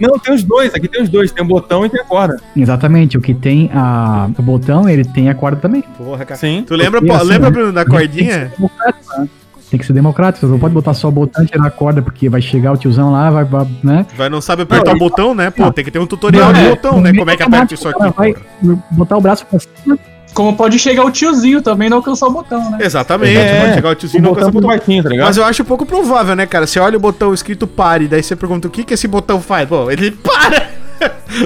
Não, tem os dois, aqui tem os dois. Tem o botão e tem a corda. Exatamente, o que tem a, o botão, ele tem a corda também. Porra, cara. Sim. Tu lembra, Porque Paulo, assim, lembra né? Bruno, da cordinha? né? Tem que ser democrático, você não pode botar só o botão e tirar a corda, porque vai chegar o tiozão lá, vai, vai né? Vai não sabe apertar Não, o botão, né? Pô, não. tem que ter um tutorial de É, botão, né? Como é que aperta isso aqui? Vai porra? botar o braço pra cima, Como pode chegar o tiozinho também e não alcançar o botão, né? Exatamente, É, pode chegar o tiozinho o não botão alcança o muito botão. baixinho, tá ligado? Mas eu acho pouco provável, né, cara? Você olha o botão escrito pare, daí você pergunta o que que esse botão faz. Pô, ele para!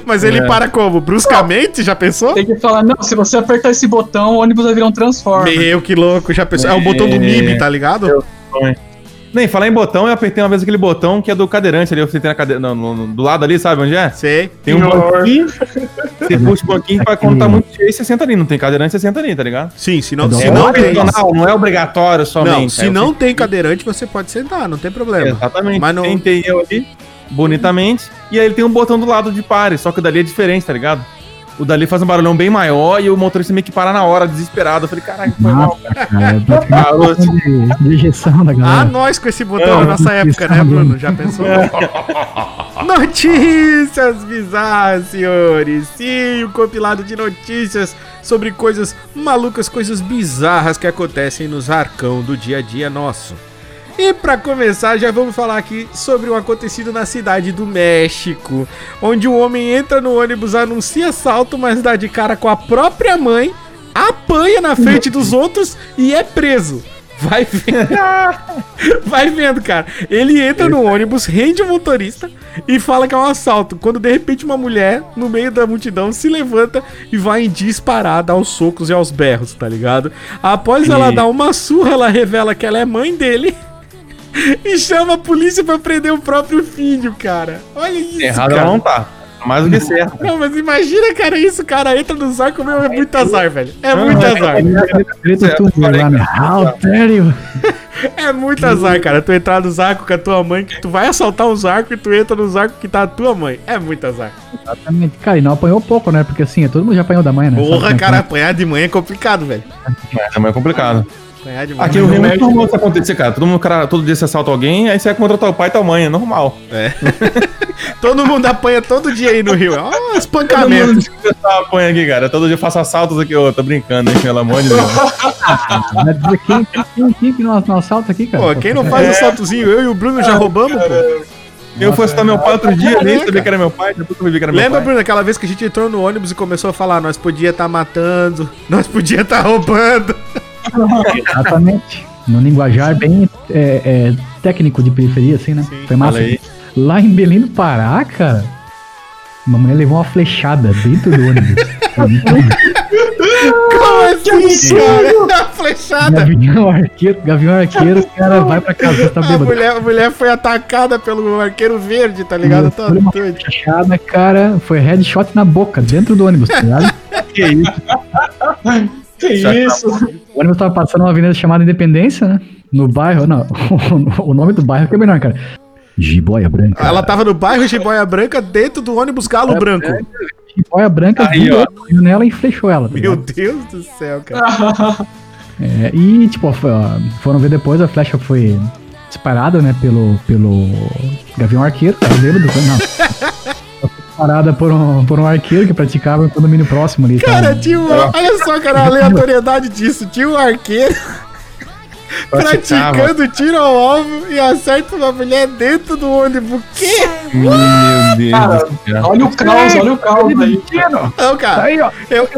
Mas ele É. para como? Bruscamente? Já pensou? Tem que falar, não, se você apertar esse botão, o ônibus vai virar um Transformer. Meu, que louco, já pensou? É o botão do É. MIB, tá ligado? Nem, falar em botão, eu apertei uma vez aquele botão que é do cadeirante ali. Eu sentei na cadeira, não, no- no- do lado ali, sabe onde é? Sei. Tem um Senhor. banquinho. Você puxa o banquinho pra quando tá muito cheio, você senta ali. Não tem cadeirante, você senta ali, tá ligado? Sim, se não, É se É não tem. opcional, não é obrigatório somente. Não, se Aí eu não tem cadeirante, você pode sentar, não tem problema. Exatamente. Mas não- Sentei eu ali, bonitamente. E aí ele tem um botão do lado de pare, só que dali é diferente, tá ligado? O dali faz um barulhão bem maior e o motorista meio que para na hora, desesperado. Eu falei, caralho, foi mal. Cara, é Parou. de, da Ah, galera. nós com esse botão É, na nossa época, né, Bruno? Já pensou? Notícias bizarras, senhores. Sim, um compilado de notícias sobre coisas malucas, coisas bizarras que acontecem nos arcão do dia a dia nosso. E pra começar, já vamos falar aqui sobre um acontecido na cidade do México, onde um homem entra no ônibus, anuncia assalto, mas dá de cara com a própria mãe, apanha na frente dos outros e é preso. Vai vendo. Vai vendo, cara. Ele entra no ônibus, rende o motorista e fala que é um assalto. Quando de repente uma mulher, no meio da multidão, se levanta e vai em disparada aos socos e aos berros, tá ligado? Após ela E- dar uma surra, ela revela que ela é mãe dele. E chama a polícia pra prender o próprio filho, cara. Olha isso, Errado cara. não tá. Mais do que certo. Não, mas imagina, cara, isso, o cara entra no zarco, meu, é muito azar, velho. É muito azar. Tudo lá, né? How dare you? É muito azar, cara. Tu entrar no zarco com a tua mãe, que tu vai assaltar um zarco e tu entra no zarco que tá a tua mãe. É muito azar. Exatamente. Cara, e não apanhou pouco, né? Porque assim, todo mundo já apanhou da mãe, né? Porra, é cara, é? apanhar de manhã é complicado, velho. É, também é complicado. Apanhar de manhã. Aqui no Rio é muito normal isso acontecer, cara. Todo, mundo, cara. todo dia você assalta alguém, aí você vai contra teu pai e tua mãe, é normal. Todo mundo apanha todo dia aí no Rio. Todo mundo espancamento. que você apanha aqui, cara. Todo dia eu faço assaltos aqui, ô, tô brincando, hein, pelo amor de Deus. Quem, quem, quem, que não, não assalta aqui, cara? Pô, quem não faz É. um saltozinho? Eu e o Bruno já roubamos, pô. Eu fui assaltar meu pai outro dia, nem sabia que era meu pai, depois que eu vi que era meu Lembra, pai. Bruno, aquela vez que a gente entrou no ônibus e começou a falar, nós podia estar matando, nós podia estar roubando. Exatamente. No linguajar bem é, é, técnico de periferia, assim, né? Foi massa. Lá em Belém do Pará, cara, uma mulher levou uma flechada dentro do ônibus. Como assim, cara? A flechada. Gavião arqueiro, gavião arqueiro, o cara vai pra casa, tá A bêbado. mulher, a mulher foi atacada pelo arqueiro verde, tá ligado? Tá Foi uma flechada, cara, foi headshot na boca, dentro do ônibus, tá ligado? Que isso? Que isso? O ônibus tava passando uma avenida chamada Independência, né? No bairro, não, o nome do bairro que é melhor, cara. Jiboia Branca. Ela tava no bairro de Boia Branca, dentro do ônibus Galo Branco. Jiboia Branca Aí, virou ó. nela e flechou ela. tá Meu ligado? Deus do céu, cara. É, e, tipo, foram ver depois, a flecha foi disparada, né, pelo, pelo Gavião Arqueiro, bêbado, foi- não. Foi disparada por um, por um arqueiro que praticava em condomínio próximo ali. tá? Cara, tinha um, olha só, cara, a aleatoriedade disso. Tinha um arqueiro Praticava. praticando tiro ao alvo e acerta uma mulher dentro do ônibus. O quê? Meu Deus Cara. Olha o caos, olha o caos aí. Não, Tá cara. aí, ó. Eu,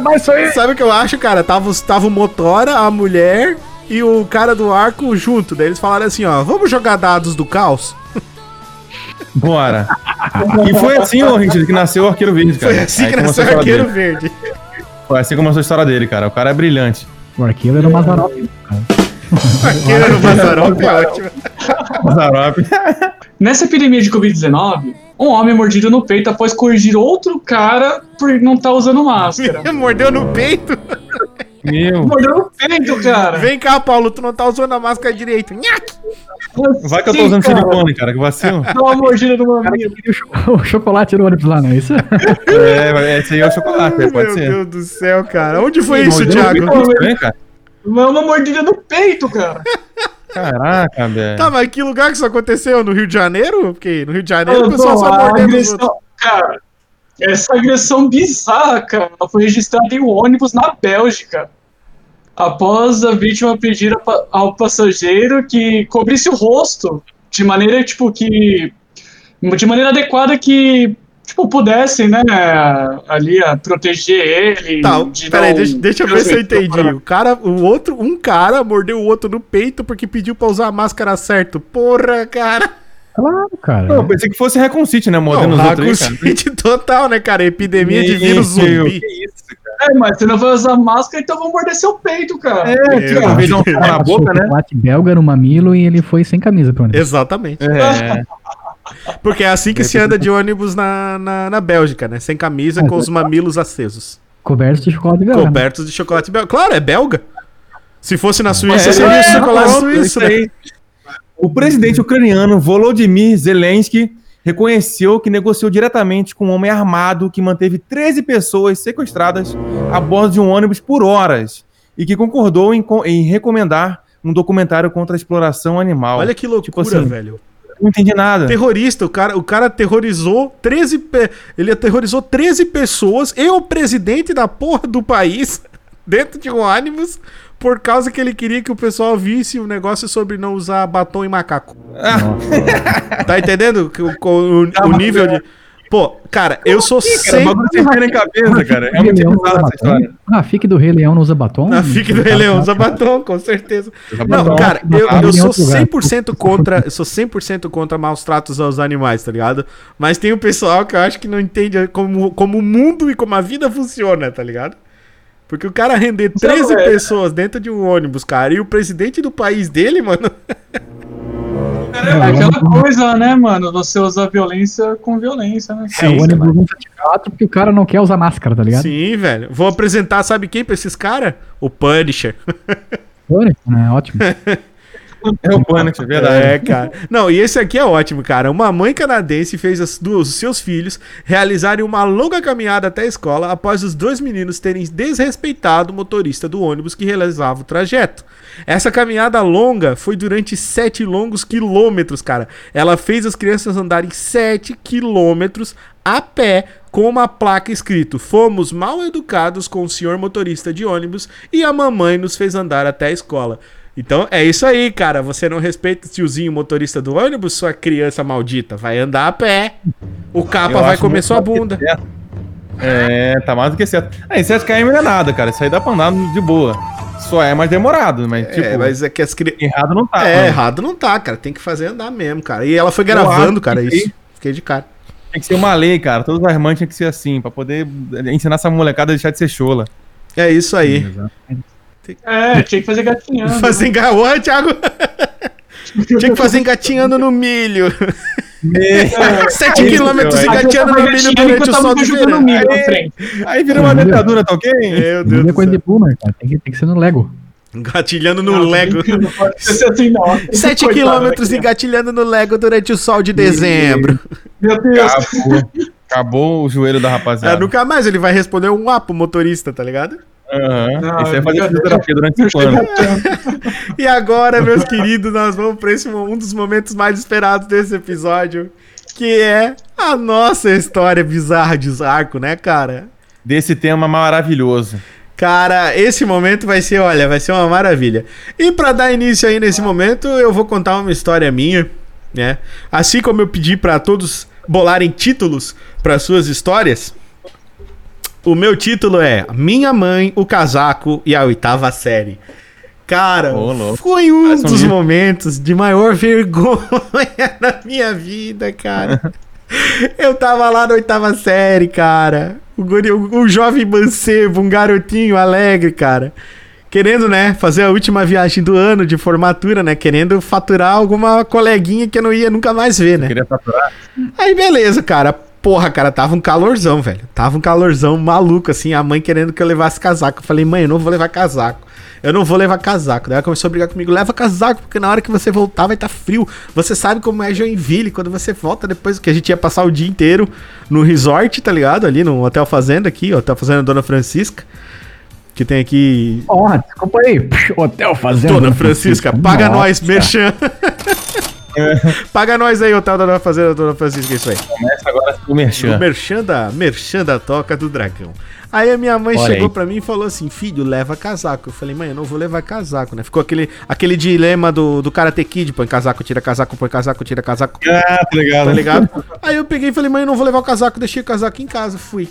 sabe o que eu acho, cara? Tava, tava o Motora, a mulher e o cara do arco junto. Daí eles falaram assim, ó, vamos jogar dados do caos? Bora. E foi assim, ô, gente, que nasceu o Arqueiro Verde, cara. Foi assim Aí que nasceu o arqueiro dele. verde. Foi assim que começou a história dele, cara. O cara é brilhante. O arqueiro era o Mazarop. cara. O arqueiro era o Mazarop, é ótimo. Mazarop. Nessa epidemia de Covid-19, um homem mordido no peito após corrigir outro cara por não estar usando máscara. Mordeu no peito. Meu. Mordeu no peito, cara. Vem cá, Paulo, tu não tá usando a máscara direito. Nhaque! Vai que eu tô Sim, usando cara. silicone, cara. Que vacilo. Dá uma mordida no mamilo. O, cho- o chocolate no ônibus lá, não é isso? É, vai- esse aí é o chocolate, é, pode Meu ser. Deus do céu, cara. Onde foi isso, Mordeu no Thiago? é cara. Uma mordida no peito, cara. Caraca, velho. Tá, mas que lugar que isso aconteceu? No Rio de Janeiro? Porque no Rio de Janeiro o Não, pessoal só mordendo cara, essa agressão bizarra, cara, foi registrada em um ônibus na Bélgica. Após a vítima pedir ao passageiro que cobrisse o rosto de maneira, tipo, que. De maneira adequada que, tipo, pudesse, né, ali, a proteger ele. Tá, de peraí, deixa, deixa eu ver se eu entendi. O cara, o outro, um cara mordeu o outro no peito porque pediu pra usar a máscara certo. Porra, cara. Claro, cara. Pô, eu pensei que fosse Reconcite, né? Mordendo Não, cara. Raccoon total, né, cara? Epidemia de vírus zumbi. Que isso, cara. É, mas você não vai usar máscara, então vão morder seu peito, cara. É, Meu cara, em vez um tapa na boca, né? Chocolate belga no mamilo e ele foi sem camisa pro ônibus. Exatamente. É. Porque é assim que se anda de ônibus na, na, na Bélgica, né? Sem camisa, com os mamilos acesos. Coberto de chocolate belga. né? Cobertos de chocolate belga. Claro, é belga. Se fosse na Suíça, É, seria é, chocolate suíço, isso né? O presidente ucraniano Volodymyr Zelensky reconheceu que negociou diretamente com um homem armado que manteve 13 pessoas sequestradas a bordo de um ônibus por horas e que concordou em, em recomendar um documentário contra a exploração animal. Olha que loucura, Tipo assim, velho. Não entendi nada. Terrorista, o cara, o cara aterrorizou 13 pe... ele aterrorizou 13 pessoas e o presidente da porra do país dentro de um ônibus por causa que ele queria que o pessoal visse um negócio sobre não usar batom e macaco. Tá entendendo que o, o, o nível de Pô, cara, eu sou Cara, o sempre bagulho sem pé nem cabeça, cara. É muito essa história. Ah, fique do Rei Leão não usa batom? na FIC do Rei Leão, usa batom, com certeza. Não, cara, eu, eu em sou outro lugar. 100% contra, eu sou 100% contra maus tratos aos animais, tá ligado? Mas tem o pessoal que eu acho que não entende como, como o mundo e como a vida funciona, tá ligado? Porque o cara render 13 é. pessoas dentro de um ônibus, cara, e o presidente do país dele, mano. É aquela coisa, né, mano? Você usa violência com violência, né? É, o ônibus 174 porque o cara não quer usar máscara, tá ligado? Sim, velho. Vou apresentar, sabe quem pra esses caras? O Punisher. Ônibus, né? Ótimo. É o Planet, é verdade. É, cara. Não, e esse aqui é ótimo, cara. Uma mãe canadense fez as duas, os seus filhos realizarem uma longa caminhada até a escola após os dois meninos terem desrespeitado o motorista do ônibus que realizava o trajeto. Essa caminhada longa foi durante sete longos quilômetros, cara. Ela fez as crianças andarem sete quilômetros a pé com uma placa escrito: Fomos mal educados com o senhor motorista de ônibus e a mamãe nos fez andar até a escola. Então é isso aí, cara. Você não respeita o tiozinho motorista do ônibus, sua criança maldita. Vai andar a pé. O capa Eu vai comer sua bunda. É, tá mais do que certo. Aí, 7 km não é nada, cara. Isso aí dá pra andar de boa. Só é mais demorado, mas tipo, É, mas é que as crianças. errado não tá. É, mano. errado não tá, cara. Tem que fazer andar mesmo, cara. E ela foi gravando, cara, que isso. Fiquei de cara. Tem que ser uma lei, cara. Todas as mães tinham que ser assim, pra poder ensinar essa molecada a deixar de ser chola. É isso aí. É, tinha que fazer gatinhando. Fazer enga... Ô, Thiago! Tinha que fazer engatinhando no milho. Sete Aí, quilômetros engatinhando no milho durante o sol do verão. milho Aí. Aí vira uma dentadura, tá ok? Meu Deus é coisa céu. de boomer, cara. Tem que, tem que ser no Lego. Engatilhando no Não, Lego. Não pode ser assim, não. 7 Coitado quilômetros engatilhando no Lego durante o sol de dezembro. Meu Deus. Acabou. Acabou o joelho da É, rapaziada. nunca mais ele vai responder um A pro motorista, tá ligado? Aham. Não, Isso é fazer fisioterapia durante Não 5 anos. chega tanto. E agora, meus queridos, nós vamos para esse um dos momentos mais esperados desse episódio, que é a nossa história bizarra de Zarco, né, cara? Desse tema maravilhoso. Cara, esse momento vai ser, olha, vai ser uma maravilha. E pra dar início aí nesse momento, eu vou contar uma história minha, né? Assim como eu pedi pra todos bolarem títulos para suas histórias, o meu título é Minha Mãe, o Casaco e a Oitava Série. Cara, louco. foi um um dos livro. momentos de maior vergonha na minha vida, cara. Eu tava lá na oitava série, cara. O, guri, o, o jovem mancebo, um garotinho alegre, cara. Querendo, né, fazer a última viagem do ano de formatura, né? Querendo faturar alguma coleguinha que eu não ia nunca mais ver, né? Queria faturar. Aí beleza, cara. Porra, cara, tava um calorzão, velho. Tava um calorzão maluco, assim. A mãe querendo que eu levasse casaco. Eu falei, mãe, eu não vou levar casaco. Eu não vou levar casaco. Daí ela começou a brigar comigo. Leva casaco, porque na hora que você voltar vai estar frio. Você sabe como é Joinville. Quando você volta, depois que a gente ia passar o dia inteiro no resort, tá ligado? Ali no Hotel Fazenda aqui, Hotel Fazenda Dona Francisca. Que tem aqui. Ó, desculpa aí. Hotel fazendo. Dona Francisca, paga Nossa. nós, merchan. paga nós aí, Hotel Dona Fazenda Dona Francisca, isso aí. Começa agora com o O Merchan. merchan da, merchan da toca do dragão. Aí a minha mãe Olha chegou pra mim e falou assim: Filho, leva casaco. Eu falei, mãe, eu não vou levar casaco, né? Ficou aquele, aquele dilema do, do Karate Kid: põe casaco, tira casaco, põe casaco, tira casaco. Ah, tá ligado. Tá ligado? Aí eu peguei e falei, mãe, eu não vou levar o casaco, deixei o casaco em casa, fui.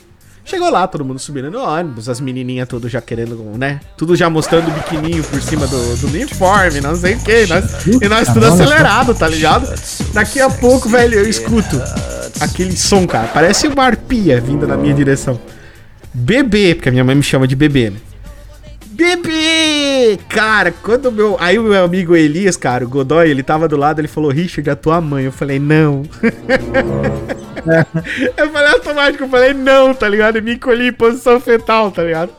Chegou lá, todo mundo subindo no ônibus, as menininhas tudo já querendo, né? Tudo já mostrando o biquininho por cima do, do uniforme, não sei o que. Nós, e nós tudo acelerado, tá ligado? Daqui a pouco, velho, eu escuto aquele som, cara. Parece uma arpia vindo na minha direção. Bebê, porque a minha mãe me chama de bebê, né? Bebê! Cara, quando o meu. Aí o meu amigo Elias, cara, o Godoy, ele tava do lado, ele falou, Richard, a tua mãe. Eu falei, não. eu falei automático, eu falei, não, tá ligado? E me encolhi em posição fetal, tá ligado?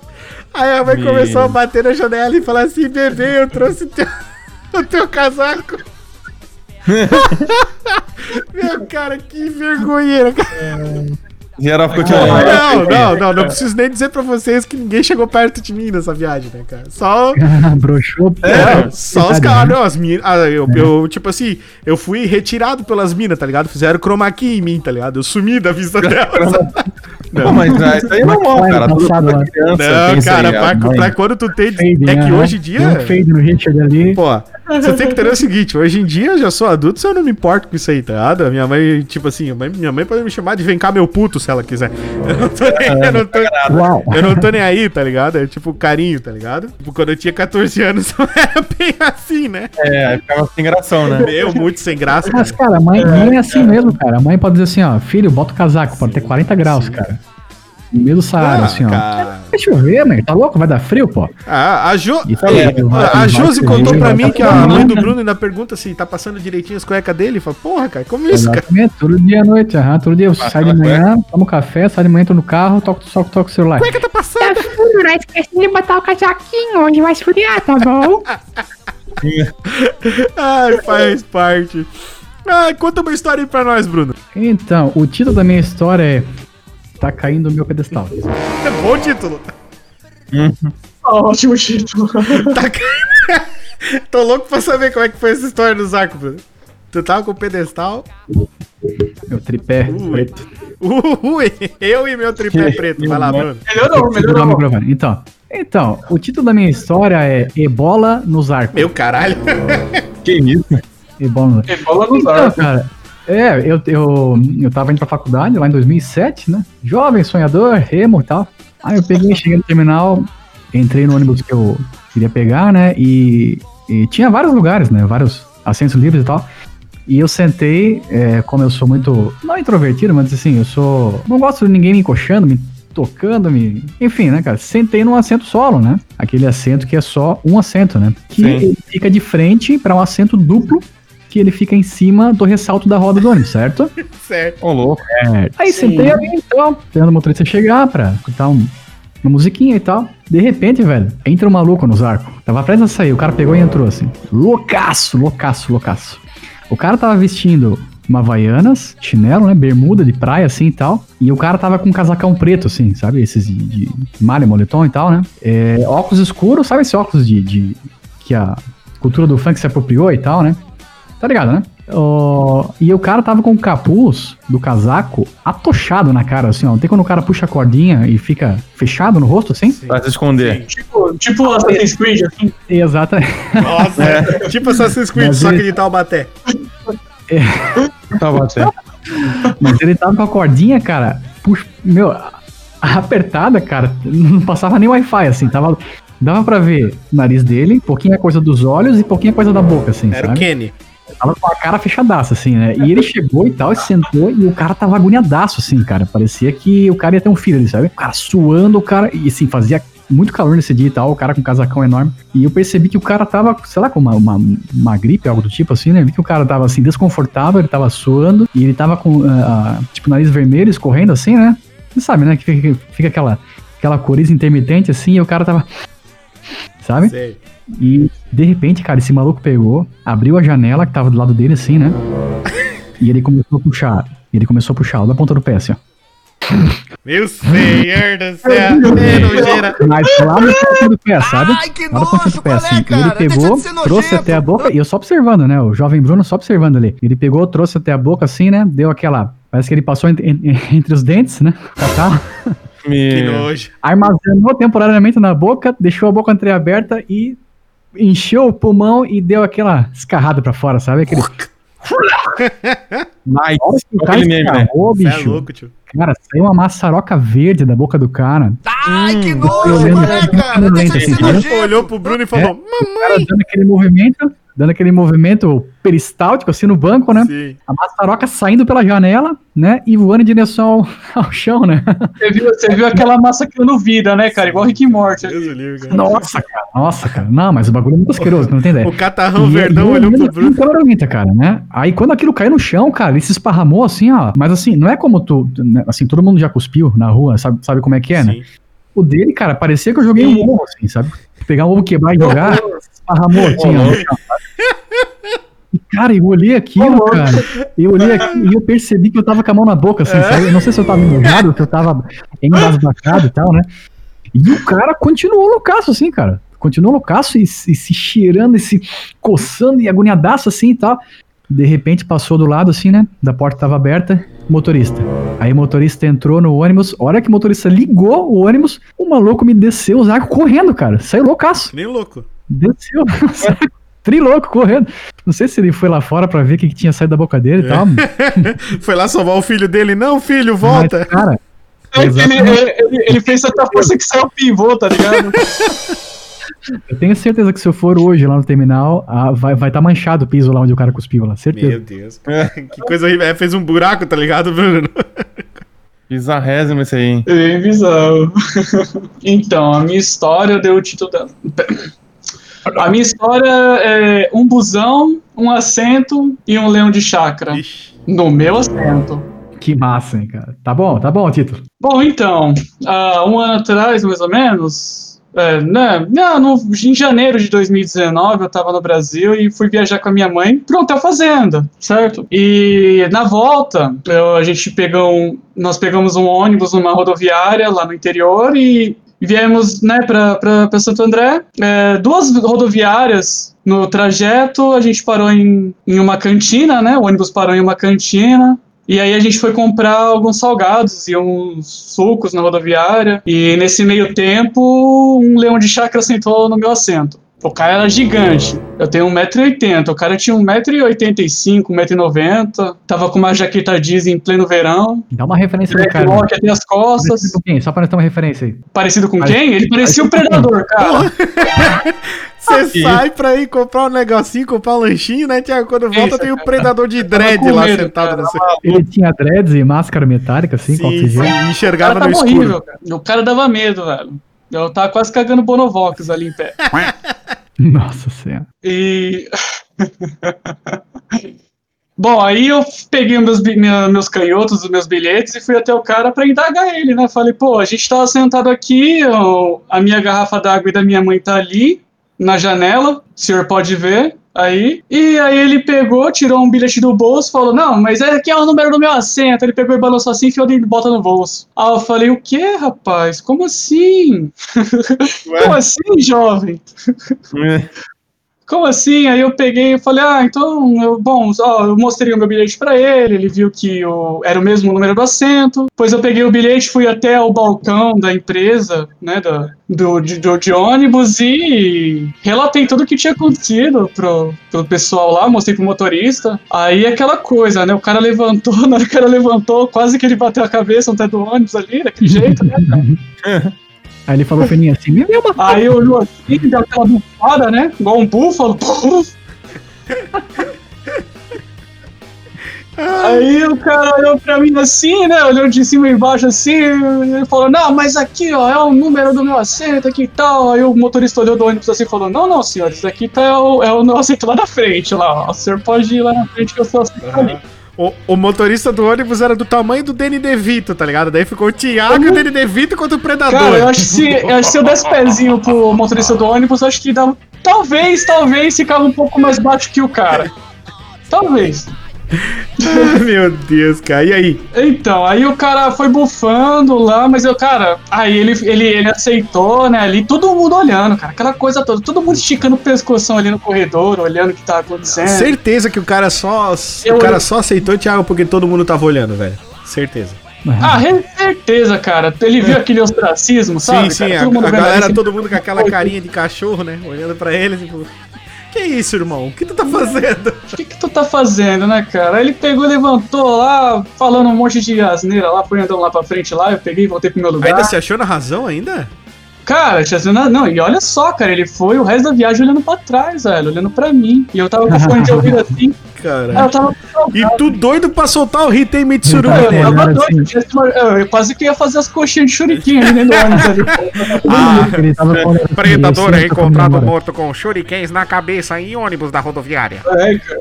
Aí a mãe Meu. começou a bater na janela e falar assim, bebê, eu trouxe o teu, o teu casaco. Meu, cara, que vergonheira, cara. Geral ficou te Não, olhando. não, não, não, não preciso nem dizer pra vocês que ninguém chegou perto de mim nessa viagem, né, cara? Só, Broxou. é, só os caras, né? não, as minas. ah, eu, eu, tipo assim, eu fui retirado pelas minas, tá ligado? Fizeram chroma key em mim, tá ligado? Eu sumi da vista delas. Pô, mas ah, isso aí é normal, cara. Tudo pra criança tem Não, cara, aí, pra, pra quando tu tem. Fade, É que né? hoje em dia. Deu um fade no Richard ali. Pô, você tem que entender o seguinte, hoje em dia eu já sou adulto, se eu não me importo com isso aí, tá ligado? Minha mãe, tipo assim, minha mãe pode me chamar de vem cá meu puto, se ela quiser. Eu não tô nem, eu não tô, eu não tô nem aí, tá ligado? É tipo carinho, tá ligado? Tipo, quando eu tinha 14 anos, não era bem assim, né? É, ficava sem gração, né? Meu, muito sem graça, Mas, cara. cara, a mãe, mãe é assim mesmo, cara. A mãe pode dizer assim, ó, filho, bota o casaco, pode ter 40 graus, cara. No meio do Saara, assim, ó. cara. Deixa eu ver, mano. Tá louco? Vai dar frio, pô? Ah, a, jo... Tá É, a vai- Josi vai- contou vai- pra vai- mim vai- que a vai- mãe do Bruno ainda pergunta se tá passando direitinho as cuecas dele. Fala, porra, cara, como isso, cara? Exatamente, todo dia à noite, aham. Todo dia eu Passa saio de manhã, tomo café, saio de manhã, entro no carro, toco, toco, toco o celular. Cueca tá passando. Tá fundo, não esquece de botar o casaquinho, hoje vai esfriar, tá bom? Ai, faz parte. Ai, conta uma história aí pra nós, Bruno. Então, o título da minha história é Tá caindo o meu pedestal. É bom título. Ótimo título. Tá caindo. Tô louco pra saber como é que foi essa história dos arcos, Bruno. Tu tava com o pedestal. Meu tripé Ui. preto. Ui, eu e meu tripé preto. Vai lá, Bruno. Melhorou, melhorou. Então, então, o título da minha história é Ebola nos arcos. Meu caralho. Que isso? Ebola nos arcos. E bola nos Então, arcos. cara, é, eu, eu, eu tava indo pra faculdade lá em 2007, né? Jovem, sonhador, remo e tal. Aí eu peguei, cheguei no terminal, entrei no ônibus que eu queria pegar, né? E, e tinha vários lugares, né? Vários assentos livres e tal. E eu sentei, é, como eu sou muito, não introvertido, mas assim, eu sou, não gosto de ninguém me encoxando, me tocando, me, enfim, né, cara? Sentei num assento solo, né? Aquele assento que é só um assento, né? Que Sim. fica de frente para um assento duplo que ele fica em cima do ressalto da roda do ônibus, certo? Certo. Ô, louco. É. Aí Sim. sentei ali, então, esperando o motorista chegar pra escutar um- uma musiquinha e tal. De repente, velho, entra um maluco nos arcos. Tava prestes a sair, o cara pegou e entrou assim. Loucaço, loucaço, loucaço. O cara tava vestindo uma Havaianas, chinelo, né? Bermuda de praia, assim e tal. E o cara tava com um casacão preto, assim, sabe? Esses de, de malha, moletom e tal, né? É, óculos escuros, sabe esse óculos de, de- que a cultura do funk se apropriou e tal, né? Tá ligado, né? E o cara tava com o capuz do casaco atochado na cara, assim, ó. Tem quando o cara puxa a cordinha e fica fechado no rosto, assim? Pra se esconder. Tipo, tipo Assassin's Creed, assim. Exato. Nossa, tipo Assassin's Creed, Mas só que ele- de Taubaté. Tava até. Mas ele tava com a cordinha, cara, puxa, meu, apertada, cara. Não passava nem Wi-Fi, assim. Tava, dava pra ver o nariz dele, pouquinha coisa dos olhos e pouquinha coisa da boca, assim, Era o sabe? Kenny. Tava com a cara fechadaça, assim, né? E ele chegou e tal, e sentou, e o cara tava agoniadaço, assim, cara. Parecia que o cara ia ter um filho sabe? O cara suando, o cara. E assim, fazia muito calor nesse dia e tal, o cara com um casacão enorme. E eu percebi que o cara tava, sei lá, com uma, uma, uma gripe, algo do tipo assim, né? Vi que o cara tava assim, desconfortável, ele tava suando, e ele tava com, ah, tipo, nariz vermelho, escorrendo assim, né? Você sabe, né? Que fica, fica aquela, aquela coriza intermitente assim, e o cara tava. Sabe? Sei. E de repente, cara, esse maluco pegou, abriu a janela que tava do lado dele, assim, né? E ele começou a puxar. E ele começou a puxar, da ponta do pé, assim, ó. Meu senhor do céu. É nojeira. Mas lá na ponta do pé, sabe? Ai, que Lá do pé, assim. é, ele pegou, de trouxe nojento. até a boca, e eu só observando, né? O jovem Bruno só observando ali. Ele pegou, trouxe até a boca, assim, né? Deu aquela. Parece que ele passou entre, entre- os dentes, né? Catarro. Que Me... nojo. armazenou temporariamente na boca, deixou a boca entreaberta e encheu o pulmão e deu aquela escarrada pra fora, sabe? Aquele. Nice. A hora que o cara aquele meme, né? é bicho, louco, tio. cara, saiu uma maçaroca verde da boca do cara. Ai, que nojo, é, que assim, nojento. Olhou pro Bruno e falou: O cara dando aquele movimento, dando aquele movimento peristáltico assim no banco, né? Sim. A maçaroca saindo pela janela, né? E voando em direção ao, ao chão, né? Você viu, você viu aquela massa criando vida, né, cara? Igual Rick e Morty. Nossa, cara, nossa, cara. Não, mas o bagulho é muito asqueroso, não tem ideia. O catarrão E- verdão olhou pro Bruno. câmera cara, né? Aí quando aquilo caiu no chão, cara, ele se esparramou assim, ó. Mas assim, não é como tu. né, Assim, todo mundo já cuspiu na rua, sabe, sabe como é que é, né? O dele, cara, parecia que eu joguei um ovo, assim, sabe? Pegar um ovo, quebrar e jogar, esparramou assim, ó. E, Cara, eu olhei aquilo, cara. Eu olhei aquilo e eu percebi que eu tava com a mão na boca, assim, sabe? Eu não sei se eu tava enojado, se eu tava embasbacado e tal, né? E o cara continuou loucaço, assim, cara. Continuou loucaço e, se- se cheirando, e se coçando e agoniadaço, assim e tal. De repente passou do lado, assim, né? Da porta tava aberta, motorista. Aí o motorista entrou no ônibus. A hora que o motorista ligou o ônibus, o maluco me desceu os arcos correndo, cara. Saiu loucaço. Nem louco. Desceu. Trilouco, correndo. Não sei se ele foi lá fora pra ver o que, que tinha saído da boca dele e tal. Foi lá salvar o filho dele. Não, filho, Mas, volta. cara, Ele, Exatamente. ele, ele- ele fez tanta força que saiu pivô, tá ligado? eu tenho certeza que se eu for hoje lá no terminal, ah, vai estar manchado o piso lá onde o cara cuspiu lá. Certeza. Meu Deus. cara. Que coisa horrível. É, fez um buraco, tá ligado, Bruno? Bizarrésimo esse aí, hein? É bem bizarro. então, a minha história deu o título dela. A minha história é um busão, um assento e um leão de chácara. Ixi. No meu assento. Que massa, hein, cara. Tá bom, tá bom, Tito. Bom, então, há um ano atrás, mais ou menos, é, né, não, no- em janeiro de 2019, eu estava no Brasil e fui viajar com a minha mãe um hotel fazenda, certo? E na volta, eu- a gente pegou um, nós pegamos um ônibus numa rodoviária lá no interior e viemos, né, para Santo André. É, duas rodoviárias no trajeto, a gente parou em, em uma cantina, né? O ônibus parou em uma cantina. E aí a gente foi comprar alguns salgados e uns sucos na rodoviária. E nesse meio tempo, um leão de chácara sentou no meu assento. O cara era gigante. Eu tenho 1,80m. O cara tinha 1,85m, 1,90m. Tava com uma jaqueta jeans em pleno verão. Dá uma referência do cara. Black até as costas. Parecido com quem? Só pra nós ter uma referência aí. Parecido com Parecido- quem? Ele parecia o Predador, cara. Você sai pra ir comprar um negocinho, comprar um lanchinho, né, Thiago? Quando volta Isso, tem o cara. predador de dread com lá medo, sentado cara. no seu. Ele tinha dreads e máscara metálica, assim, com Sim, oxigênio. sim, O enxergava cara no escuro. horrível, cara. O cara dava medo, velho. Eu tava quase cagando Bonovox ali em pé. Nossa senhora. E. Bom, aí eu peguei meus, meus canhotos, os meus bilhetes e fui até o cara pra indagar ele, né? Falei, pô, a gente tava sentado aqui, eu- a minha garrafa d'água e da minha mãe tá ali, na janela, o senhor pode ver. Aí, e aí ele pegou, tirou um bilhete do bolso, falou, não, mas é aqui é o número do meu assento. Ele pegou e balançou assim, enfiou e bota no bolso. Aí eu falei, o que, rapaz? Como assim? Como assim, jovem? Como assim? Aí eu peguei e falei, ah, então, eu, bom, ó, eu mostrei o meu bilhete pra ele, ele viu que o, era o mesmo número do assento. Depois eu peguei o bilhete, fui até o balcão da empresa, né, da, do, de, do- de ônibus e relatei tudo o que tinha acontecido pro, pro pessoal lá, mostrei pro motorista. Aí aquela coisa, né, o cara levantou, na hora que o cara levantou, quase que ele bateu a cabeça no teto do ônibus ali, daquele jeito, né? Aí ele falou pra mim assim, me deu uma Aí olhou assim, deu aquela bufada, né? Igual um búfalo. Puf. Aí o cara olhou pra mim assim, né? Olhou de cima e embaixo assim, e falou: Não, mas aqui, ó, é o número do meu assento aqui e tal. Aí o motorista olhou do ônibus assim e falou: Não, não, senhor, isso aqui tá, é, o, é o meu assento lá na frente, lá, ó. O senhor pode ir lá na frente que eu sou assento ali. O, o motorista do ônibus era do tamanho do Danny DeVito, tá ligado? Daí ficou o Thiago e o Danny DeVito contra o Predador. Cara, eu acho que se, eu acho que se eu desse pezinho pro motorista do ônibus, eu acho que dá, talvez, talvez ficava um pouco mais baixo que o cara. Talvez. Meu Deus, cara. E aí? Então, aí o cara foi bufando lá, mas eu, cara, aí ele, ele, ele aceitou, né, ali, todo mundo olhando, cara, aquela coisa toda, todo mundo esticando o pescoção ali no corredor, olhando o que tá acontecendo. Certeza que o cara só. Eu- o cara só aceitou, Thiago, porque todo mundo tava olhando, velho. Certeza. Ah, re- certeza, cara. Ele viu aquele ostracismo, sabe? sim, sim. cara? A, Todo a vendo galera, ali, todo mundo com aquela carinha de cachorro, né? Olhando pra ele, tipo. Que isso, irmão? O que tu tá fazendo? O que, que tu tá fazendo, né, cara? Ele pegou, levantou lá, falando um monte de asneira lá, foi andando lá pra frente lá, eu peguei e voltei pro meu lugar. Ainda se achou na razão ainda? Cara, sido- não, e olha só, cara, ele foi o resto da viagem olhando pra trás, velho, olhando pra mim. E eu tava com o fone de ouvido assim, Cara. eu tava E tu doido pra soltar o Hitei Mitsuru, Eu, Olhando né? tava assim. doido, eu esse- eu, eu quase que ia fazer as coxinhas de shuriken ali dentro do ônibus ali. Ah, Ele tava com- Predador é encontrado morto com shurikens na cabeça em ônibus da rodoviária. É, cara.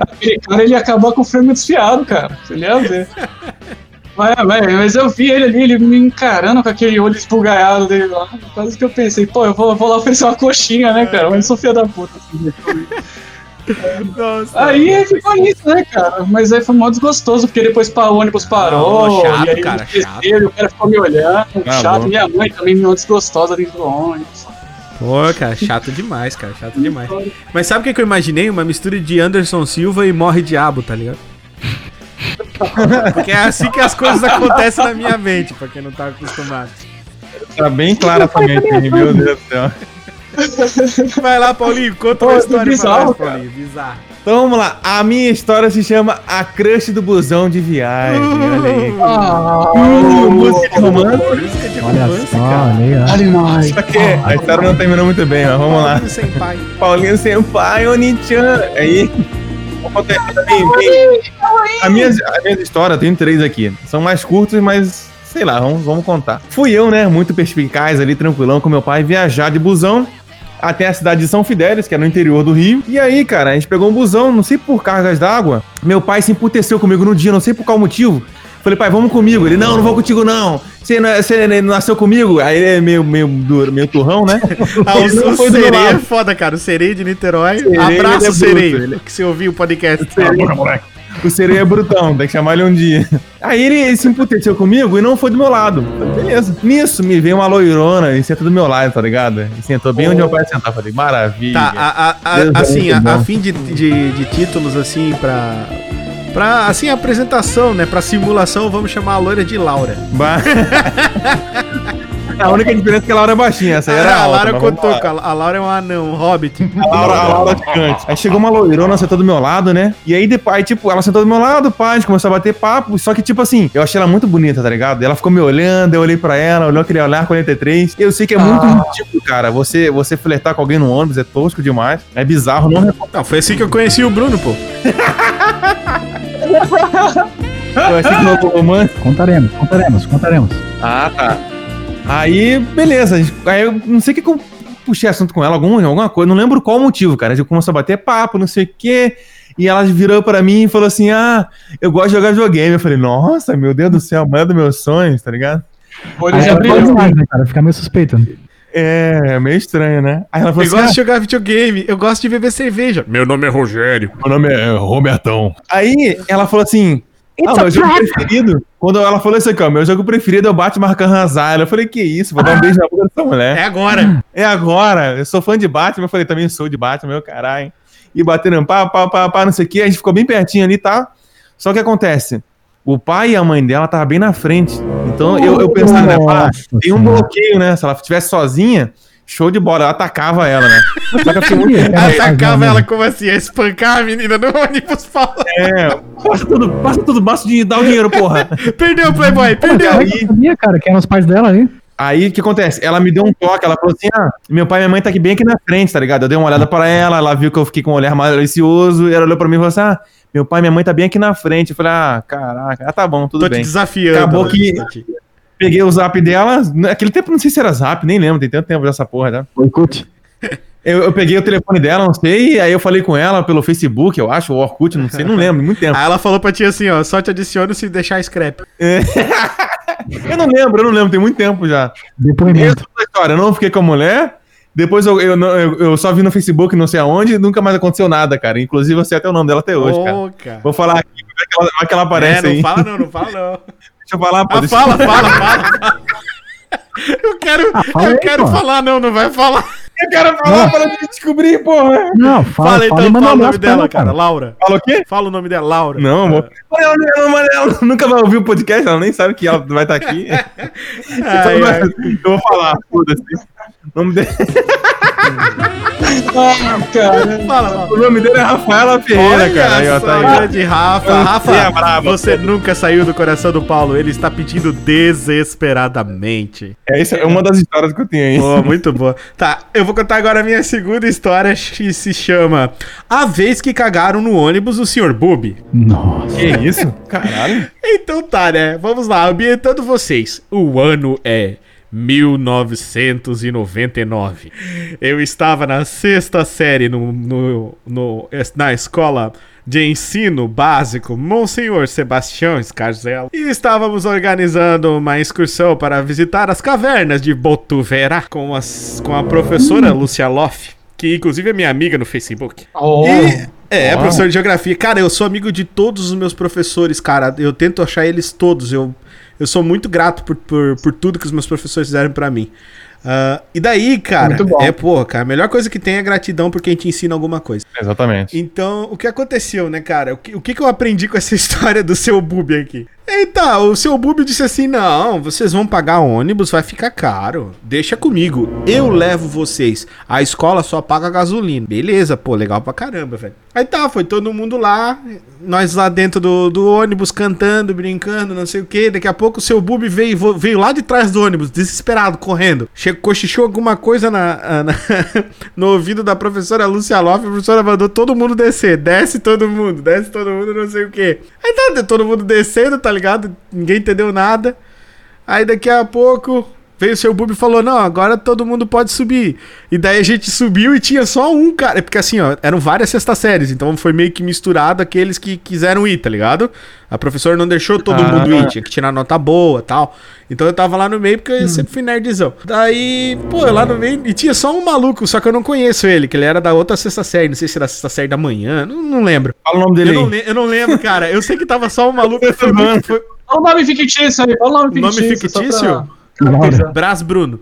Aquele cara, ele ia acabar com o frame desfiado, cara. Você ia ver. Mas, mas, mas eu vi ele ali, ele me encarando com aquele olho esbugalhado dele lá. Quase que eu pensei, pô, eu vou, vou lá oferecer uma coxinha, né, cara? Mas eu sou filho da puta. assim. Nossa. Aí ficou nisso, né, cara? Mas aí foi mó desgostoso, porque depois o ônibus parou, Não, chato, e aí cara, chato. o cara ficou me olhando, Ah, chato. bom. Minha mãe também me desgostosa dentro do ônibus. Pô, cara, chato demais, cara, chato demais. Mas sabe o que, que eu imaginei? Uma mistura de Anderson Silva e Morre Diabo, tá ligado? Porque é assim que as coisas acontecem na minha mente, pra quem não tá acostumado. Tá bem clara essa mente meu Deus do céu. Vai lá, Paulinho, conta uma história bizarro, pra nós. Paulinho. Bizarro. Então vamos lá. A minha história se chama A Crush do Busão de Viagem. Olha aí. Ah, Uh, música de romance. Música de Olha romance, só, cara. Só que a história não terminou muito bem, mas vamos lá. Paulinho sem pai. Paulinho Senpai, Oni-chan. Aí, vamos contar aqui bem, bem. A minha, a minha história, eu tenho três aqui. São mais curtos, mas sei lá, vamos, vamos contar. Fui eu, né, muito perspicaz ali, tranquilão com meu pai, viajar de busão até a cidade de São Fidélis, que é no interior do Rio. E aí, cara, a gente pegou um busão, não sei por cargas d'água. Meu pai se emputeceu comigo no dia, não sei por qual motivo. Falei, pai, vamos comigo. Ele, não, não vou contigo, não. Você, não, é- você não nasceu comigo? Aí ele é meio, meio, duro, meio turrão, né? Ah, o, não o foi Sereia é foda, cara. O Sereia de Niterói. É Abraço, bruto, Sereia. ele- Que você ouviu o podcast. O sereia é brutão, tem que chamar ele um dia. Aí ele, ele se emputeceu comigo e não foi do meu lado. Falei, beleza. Nisso, me veio uma loirona e sentou do meu lado, tá ligado? E sentou bem onde meu pai sentava. Falei, maravilha. Tá, a- a- a- é assim, a, fim de, de, de títulos, assim, pra. Pra, assim, apresentação, né? Pra simulação, vamos chamar a loira de Laura. Ba- a única diferença é que a Laura é baixinha, essa aí era Ah, a alta, Laura que a Laura é um anão, um hobbit. A Laura, a Laura de cante. Aí chegou uma loirona, sentou do meu lado, né? E aí depois, aí, tipo, ela sentou do meu lado, pá, a gente começou a bater papo. Só que, tipo assim, eu achei ela muito bonita, tá ligado? Ela ficou me olhando, eu olhei pra ela, olhou aquele olhar 43. Eu sei que é muito ridículo, cara. Você, você flertar com alguém no ônibus é tosco demais. É bizarro, não recomendo. Não, foi assim que eu conheci o Bruno, pô. Esse novo romance. Contaremos, contaremos, contaremos. Ah, tá. Aí, beleza. Aí eu não sei o que, que eu puxei assunto com ela, algum, alguma coisa, não lembro qual o motivo, cara. A gente começou a bater papo, não sei o quê. E ela virou pra mim e falou assim: Ah, eu gosto de jogar videogame. Eu falei, nossa, meu Deus do céu, a mulher dos meus sonhos, tá ligado? Já brilhou. pode mais, né, cara? Fica meio suspeito. né? É, meio estranho, né? Aí ela falou Eu assim: gosto ah, de jogar videogame, eu gosto de beber cerveja. Meu nome é Rogério. Meu nome é Robertão. Aí ela falou assim: It's a meu jogo trap. preferido. Quando ela falou isso aqui, ó, meu jogo preferido é o Batman Arkham Asylum. Eu falei, que isso, vou dar um beijo na boca dessa mulher. É agora. É agora, eu sou fã de Batman, eu falei, também sou de Batman, meu caralho. E batendo pá, pá, pá, pá, não sei o que, a gente ficou bem pertinho ali, tá? Só que acontece, o pai e a mãe dela estavam bem na frente. Então eu, eu pensava, né, pá, Nossa tem um bloqueio, né? Se ela estivesse sozinha, show de bola, eu atacava ela, né? Só que eu fiquei muito Atacava ela como assim? A espancar a menina no ônibus, Paulo. é, passa tudo, passa tudo, basta de dar o dinheiro, porra. Perdeu o Playboy, perdeu. Eu sabia, cara, que eram os pais dela aí. Aí o que acontece? Ela me deu um toque, ela falou assim: ah, meu pai e minha mãe tá aqui bem aqui na frente, tá ligado? Eu dei uma olhada pra ela, ela viu que eu fiquei com um olhar malicioso, e ela olhou pra mim e falou assim: ah, meu pai e minha mãe tá bem aqui na frente. Eu falei, ah, caraca, ah, tá bom, tudo Tô te bem. desafiando. Acabou que- Tati. Peguei o zap dela, naquele tempo não sei se era zap, nem lembro, tem tanto tempo dessa porra, tá? Boicote. Eu, eu peguei o telefone dela, não sei, aí eu falei com ela pelo Facebook, eu acho, o Orkut, não sei, não lembro, muito tempo. Aí ela falou pra ti assim, ó, só te adiciono se deixar scrap. Eu não lembro, eu não lembro, tem muito tempo já. Depoimento. Essa história, eu não fiquei com a mulher. Depois eu, eu, eu- eu só vi no Facebook, não sei aonde, e nunca mais aconteceu nada, cara. Inclusive, eu sei até o nome dela até hoje, cara. Ô, cara. Vou falar aqui, como é que ela, como é que ela aparece É, não aí. fala não, não fala não. Deixa eu falar, pô. Ah, deixa- fala, fala, fala, fala. Eu quero, fala eu aí, quero falar não, não vai falar. Eu quero falar pra ela descobrir, porra. Não, Fala, fala, fala, então, manda um fala o nome dela, ela, cara, cara. Laura. Fala o quê? Fala o nome dela, Laura. Não, amor. Ela, ela, ela, ela nunca vai ouvir o podcast, ela nem sabe que ela vai estar aqui. Ai, ai. Eu vou falar, foda-se. O nome, dele, Ah, cara. Fala, fala. o nome dele é Rafaela Ferreira, cara. Aí, ó, tá aí. grande Rafa. Rafa, é você nunca saiu do coração do Paulo. Ele está pedindo desesperadamente. É, isso é uma das histórias que eu tenho aí. Boa, muito boa. Tá, eu vou contar agora a minha segunda história, que se chama A Vez que Cagaram no Ônibus o Sr. Booby. Nossa. Que isso? Caralho. Então tá, né? Vamos lá, ambientando vocês. O ano é 1999. Eu estava na sexta série no, no, no- na escola de ensino básico Monsenhor Sebastião Scarzella e estávamos organizando uma excursão para visitar as cavernas de Botuverá com, as, com a professora Lúcia Loff, que inclusive é minha amiga no Facebook. Oh. E, é, professor de geografia. Cara, eu sou amigo de todos os meus professores, cara. Eu tento achar eles todos. Eu, eu sou muito grato por, por, por tudo que os meus professores fizeram pra mim. Ah, e daí, cara, é, porra, cara, a melhor coisa que tem é gratidão por quem te ensina alguma coisa. Exatamente. Então, o que aconteceu, né, cara? O que, o que que eu aprendi com essa história do seu boob aqui? Eita, o seu Bubi disse assim: não, vocês vão pagar ônibus, vai ficar caro. Deixa comigo, eu levo vocês. A escola só paga gasolina. Beleza, pô, legal pra caramba, velho. Aí tá, foi todo mundo lá, nós lá dentro do, do ônibus cantando, brincando, não sei o que. Daqui a pouco o seu Bubi veio, veio lá de trás do ônibus, desesperado, correndo. Cochichou alguma coisa na, na- no ouvido da professora Lúcia Loff. A professora mandou todo mundo descer. Desce todo mundo, desce todo mundo, não sei o que. Aí tá, todo mundo descendo, tá ligado? Ninguém entendeu nada. Aí daqui a pouco veio o seu Bubi e falou: Não, agora todo mundo pode subir. E daí a gente subiu e tinha só um cara. Porque assim, ó, eram várias sextas séries, então foi meio que misturado aqueles que quiseram ir, tá ligado? A professora não deixou todo Ah. mundo ir, tinha que tirar nota boa tal. Então eu tava lá no meio porque eu sempre fui nerdzão. Daí, pô, eu lá no meio. E tinha só um maluco, só que eu não conheço ele, que ele era da outra sexta série. Não sei se era sexta série da manhã, não, não lembro. Fala o nome dele Eu não, aí. le- eu não lembro, cara. Eu sei que tava só um maluco. Foi muito, foi, Fala o nome fictício aí, fala o nome Nome fictício. só fictício? pra- Laura. Brás Bruno.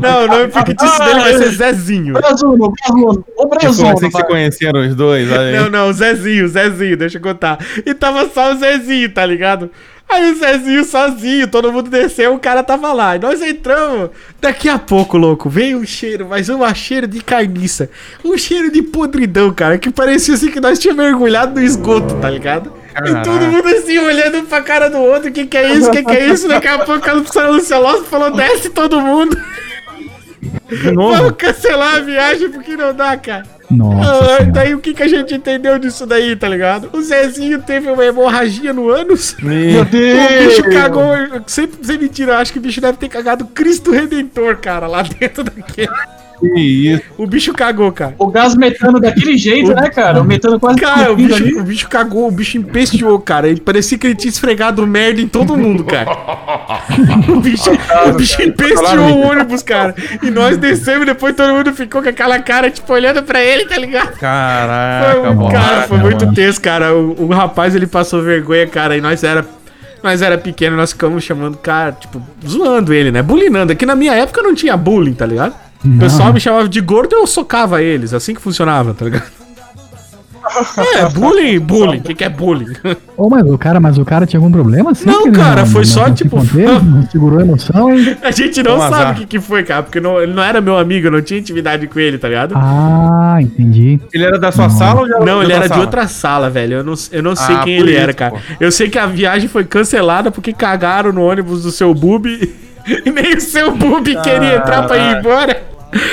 não, o nome fictício dele vai ser Zezinho. Brazuno, Brazuno. Tipo, Brazuno, assim que se conheceram os dois. Não, não, o Zezinho, o Zezinho, deixa eu contar. E tava só o Zezinho, tá ligado? Aí o Zezinho sozinho, todo mundo desceu, o cara tava lá. E nós entramos. Daqui a pouco, louco, veio um cheiro, mas um cheiro de carniça. Um cheiro de podridão, cara, que parecia assim que nós tínhamos mergulhado no esgoto, tá ligado? E todo mundo assim, olhando pra cara do outro, o que que é isso, o que que é isso? Daqui a pouco a Lucelossi falou, desce todo mundo. Vamos cancelar a viagem porque não dá, cara. Nossa Ah, daí o que, que a gente entendeu disso daí, tá ligado? O Zezinho teve uma hemorragia no ânus. Meu O bicho cagou, sem, sem mentira, eu acho que o bicho deve ter cagado Cristo Redentor, cara, lá dentro daquele. Que isso. O bicho cagou, cara. O gás metano daquele jeito, né, cara? O metano quase Cara, o bicho, o bicho cagou, o bicho empesteou, cara. Ele parecia que ele tinha esfregado merda em todo mundo, cara. O bicho, o bicho empesteou o ônibus, cara. E nós descemos e depois todo mundo ficou com aquela cara, tipo, olhando pra ele, tá ligado? Caraca, Foi, um- cara, foi muito mano. tenso, cara. O, o rapaz ele passou vergonha, cara, e nós era. Nós era pequeno, nós ficamos chamando, cara, tipo, zoando ele, né? Bulinando. Aqui na minha época não tinha bullying, tá ligado? O pessoal me chamava de gordo e eu socava eles, assim que funcionava, tá ligado? É, bullying, bullying. O que, que é bullying? Ô, mas o cara, mas o cara tinha algum problema assim? Não, cara, foi só, se tipo, conteve, não segurou a emoção e... A gente não Um sabe o que, que foi, cara, porque não, ele não era meu amigo, eu não tinha intimidade com ele, tá ligado? Ah, entendi. Ele era da sua sala ou já Não, ele era de sala? outra sala, velho. Eu não, eu não sei Ah, quem ele isso, era, cara. pô. Eu sei que a viagem foi cancelada porque cagaram no ônibus do seu Bubi e nem o seu Bubi queria entrar pra ir embora.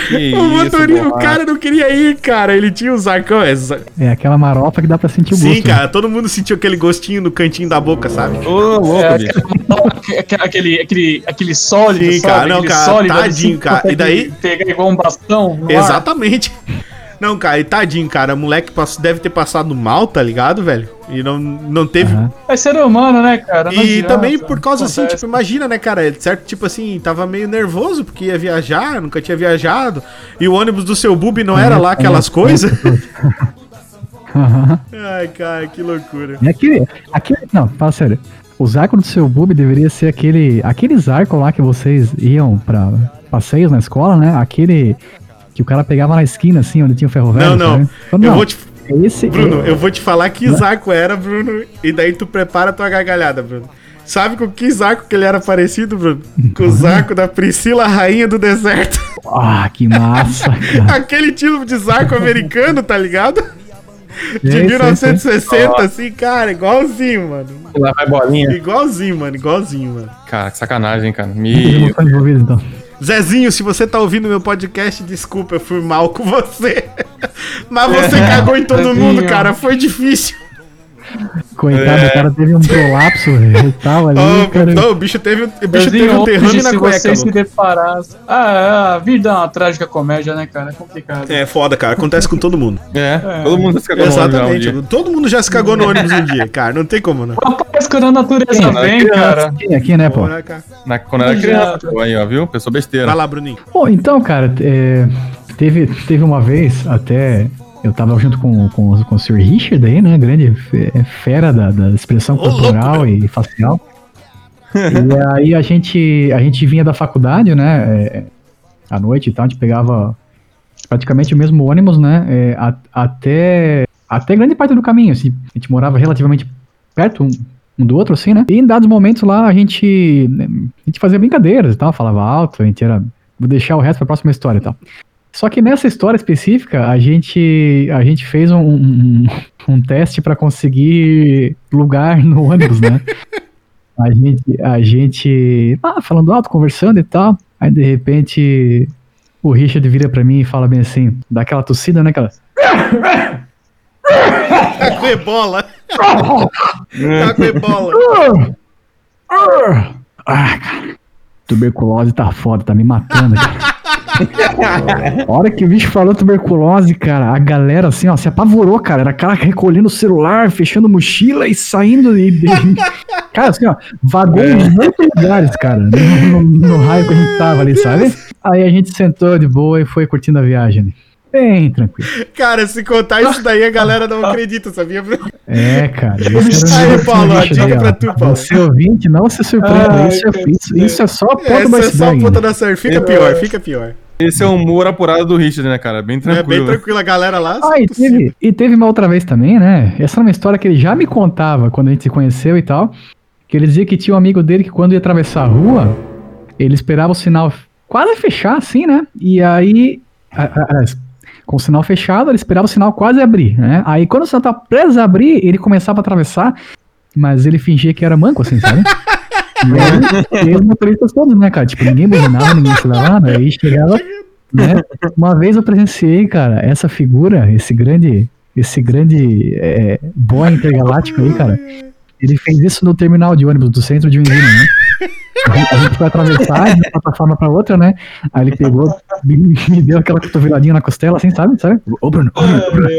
Que o motorista, o cara não queria ir, cara. Ele tinha os arcão. É, É aquela marofa que dá pra sentir o gosto. Sim, cara, todo mundo sentiu aquele gostinho no cantinho da boca, sabe? Ô, louco, É, bicho. aquele, aquele, aquele, sólido, Sim, sabe? cara, não, Aquele cara, sólido, tadinho, assim, cara. E daí- Pegar igual um bastão. no ar. Não, cara, e tadinho, cara. O moleque deve ter passado mal, tá ligado, velho? E não, não teve. Aham. É ser humano, né, cara? Não E adianta, também por causa assim, acontece. tipo, imagina, né, cara? Certo, tipo assim, tava meio nervoso porque ia viajar, nunca tinha viajado. E o ônibus do seu Bubi não era lá aquelas coisas. Aham. Ai, cara, que loucura. E aquele, aquele. Não, fala sério. Os arcos do seu bub deveria ser aquele. Aqueles arcos lá que vocês iam pra passeios na escola, né? Aquele que o cara pegava na esquina, assim, onde tinha o ferro velho. Não, não. sabe? Então, Eu não, vou te. Esse, Bruno, eu vou te falar que Zarco era, Bruno, e daí tu prepara a tua gargalhada, Bruno. Sabe com que Zarco que ele era parecido, Bruno? Com o Zarco da Priscila, rainha do deserto. Ah, que massa, cara. Aquele tipo de Zarco americano, tá ligado? De Sei, sei, 1960, assim, cara, igualzinho, mano. Lá vai bolinha. Igualzinho, mano, igualzinho, mano. Cara, que sacanagem, cara. Me... então. Zezinho, se você tá ouvindo meu podcast, desculpa, eu fui mal com você. Mas você cagou em todo Zezinho. mundo, cara, foi difícil. Coitado, É. o cara teve um prolapso retal ali, Ô, cara. não, o bicho teve, o bicho teve um hoje, na se cueca, você se deparasse. Ah, a vida é uma trágica comédia, né, cara? É complicado. É foda, cara, acontece com todo mundo. É, todo mundo se cagou no ônibus já um Exatamente, dia. todo mundo já se cagou no ônibus um dia, cara, não tem como, não. Rapaz, quando a natureza Sim, vem, criança. cara. Aqui, aqui, né, pô? Na, quando era criança, pô, aí, ó, viu? Pessoa besteira. Vai lá, Bruninho. Bom, então, cara, é, teve, teve uma vez até. Eu tava junto com, com, com o Sr. Richard aí, né? Grande fe- fera da, da expressão Ô, louco, corporal e facial. e aí a gente, a gente vinha da faculdade, né? é, à noite e tal, a gente pegava praticamente o mesmo ônibus, né? é, a- até, até grande parte do caminho, assim. A gente morava relativamente perto um, um do outro, assim, né? E em dados momentos lá a gente, a gente fazia brincadeiras e tal, falava alto, a gente era. Vou deixar o resto pra próxima história e tal. Só que nessa história específica, a gente, a gente fez um, um, um teste pra conseguir lugar no ônibus, né? A gente, a gente, ah, falando alto, conversando e tal. Aí de repente o Richard vira pra mim e fala bem assim, dá aquela tossida, né? Aquela. Tá com ebola. tá com ebola. Ah, cara. Tuberculose tá foda, tá me matando, cara. A hora que o bicho falou tuberculose, cara, a galera assim, ó, se apavorou, cara. Era cara recolhendo o celular, fechando mochila e saindo. E... cara, assim, ó, vagou em muitos lugares, cara, no, no, no raio que a gente tava ali, sabe? Aí a gente sentou de boa e foi curtindo a viagem. Bem tranquilo. Cara, se contar isso daí, a galera não acredita, sabia? É, cara. Aí, Paulo, a dica pra tu, Paulo. Você ouvinte, não se surpreenda. Ai, isso, é, isso, isso é só a ponta Essa do é só a ponta né? da surf. Fica pior, fica pior. Esse é o humor apurado do Richard, né, cara? Bem É tranquilo. bem tranquilo a galera lá. Ah, e teve, e teve uma outra vez também, né? Essa é uma história que ele já me contava quando a gente se conheceu e tal. Que ele dizia que tinha um amigo dele que quando ia atravessar a rua, ele esperava o sinal quase fechar, assim, né? E aí, a- a- a- com o sinal fechado, ele esperava o sinal quase abrir, né? Aí quando o sinal tava preso a abrir, ele começava a atravessar, mas ele fingia que era manco, assim, sabe? E aí, e os motoristas todos, né, cara? Tipo, ninguém buzinava, ninguém se dava, aí chegava, né? Uma vez eu presenciei, cara, essa figura, esse grande, esse grande é, boy intergaláctico aí, cara. Ele fez isso no terminal de ônibus do centro de Joinville, né? A gente, foi atravessar de uma plataforma pra outra, né? Aí ele pegou, me, deu aquela cotoveladinha na costela, assim, sabe? sabe? Ô, Bruno, ô, Bruno, Bruno,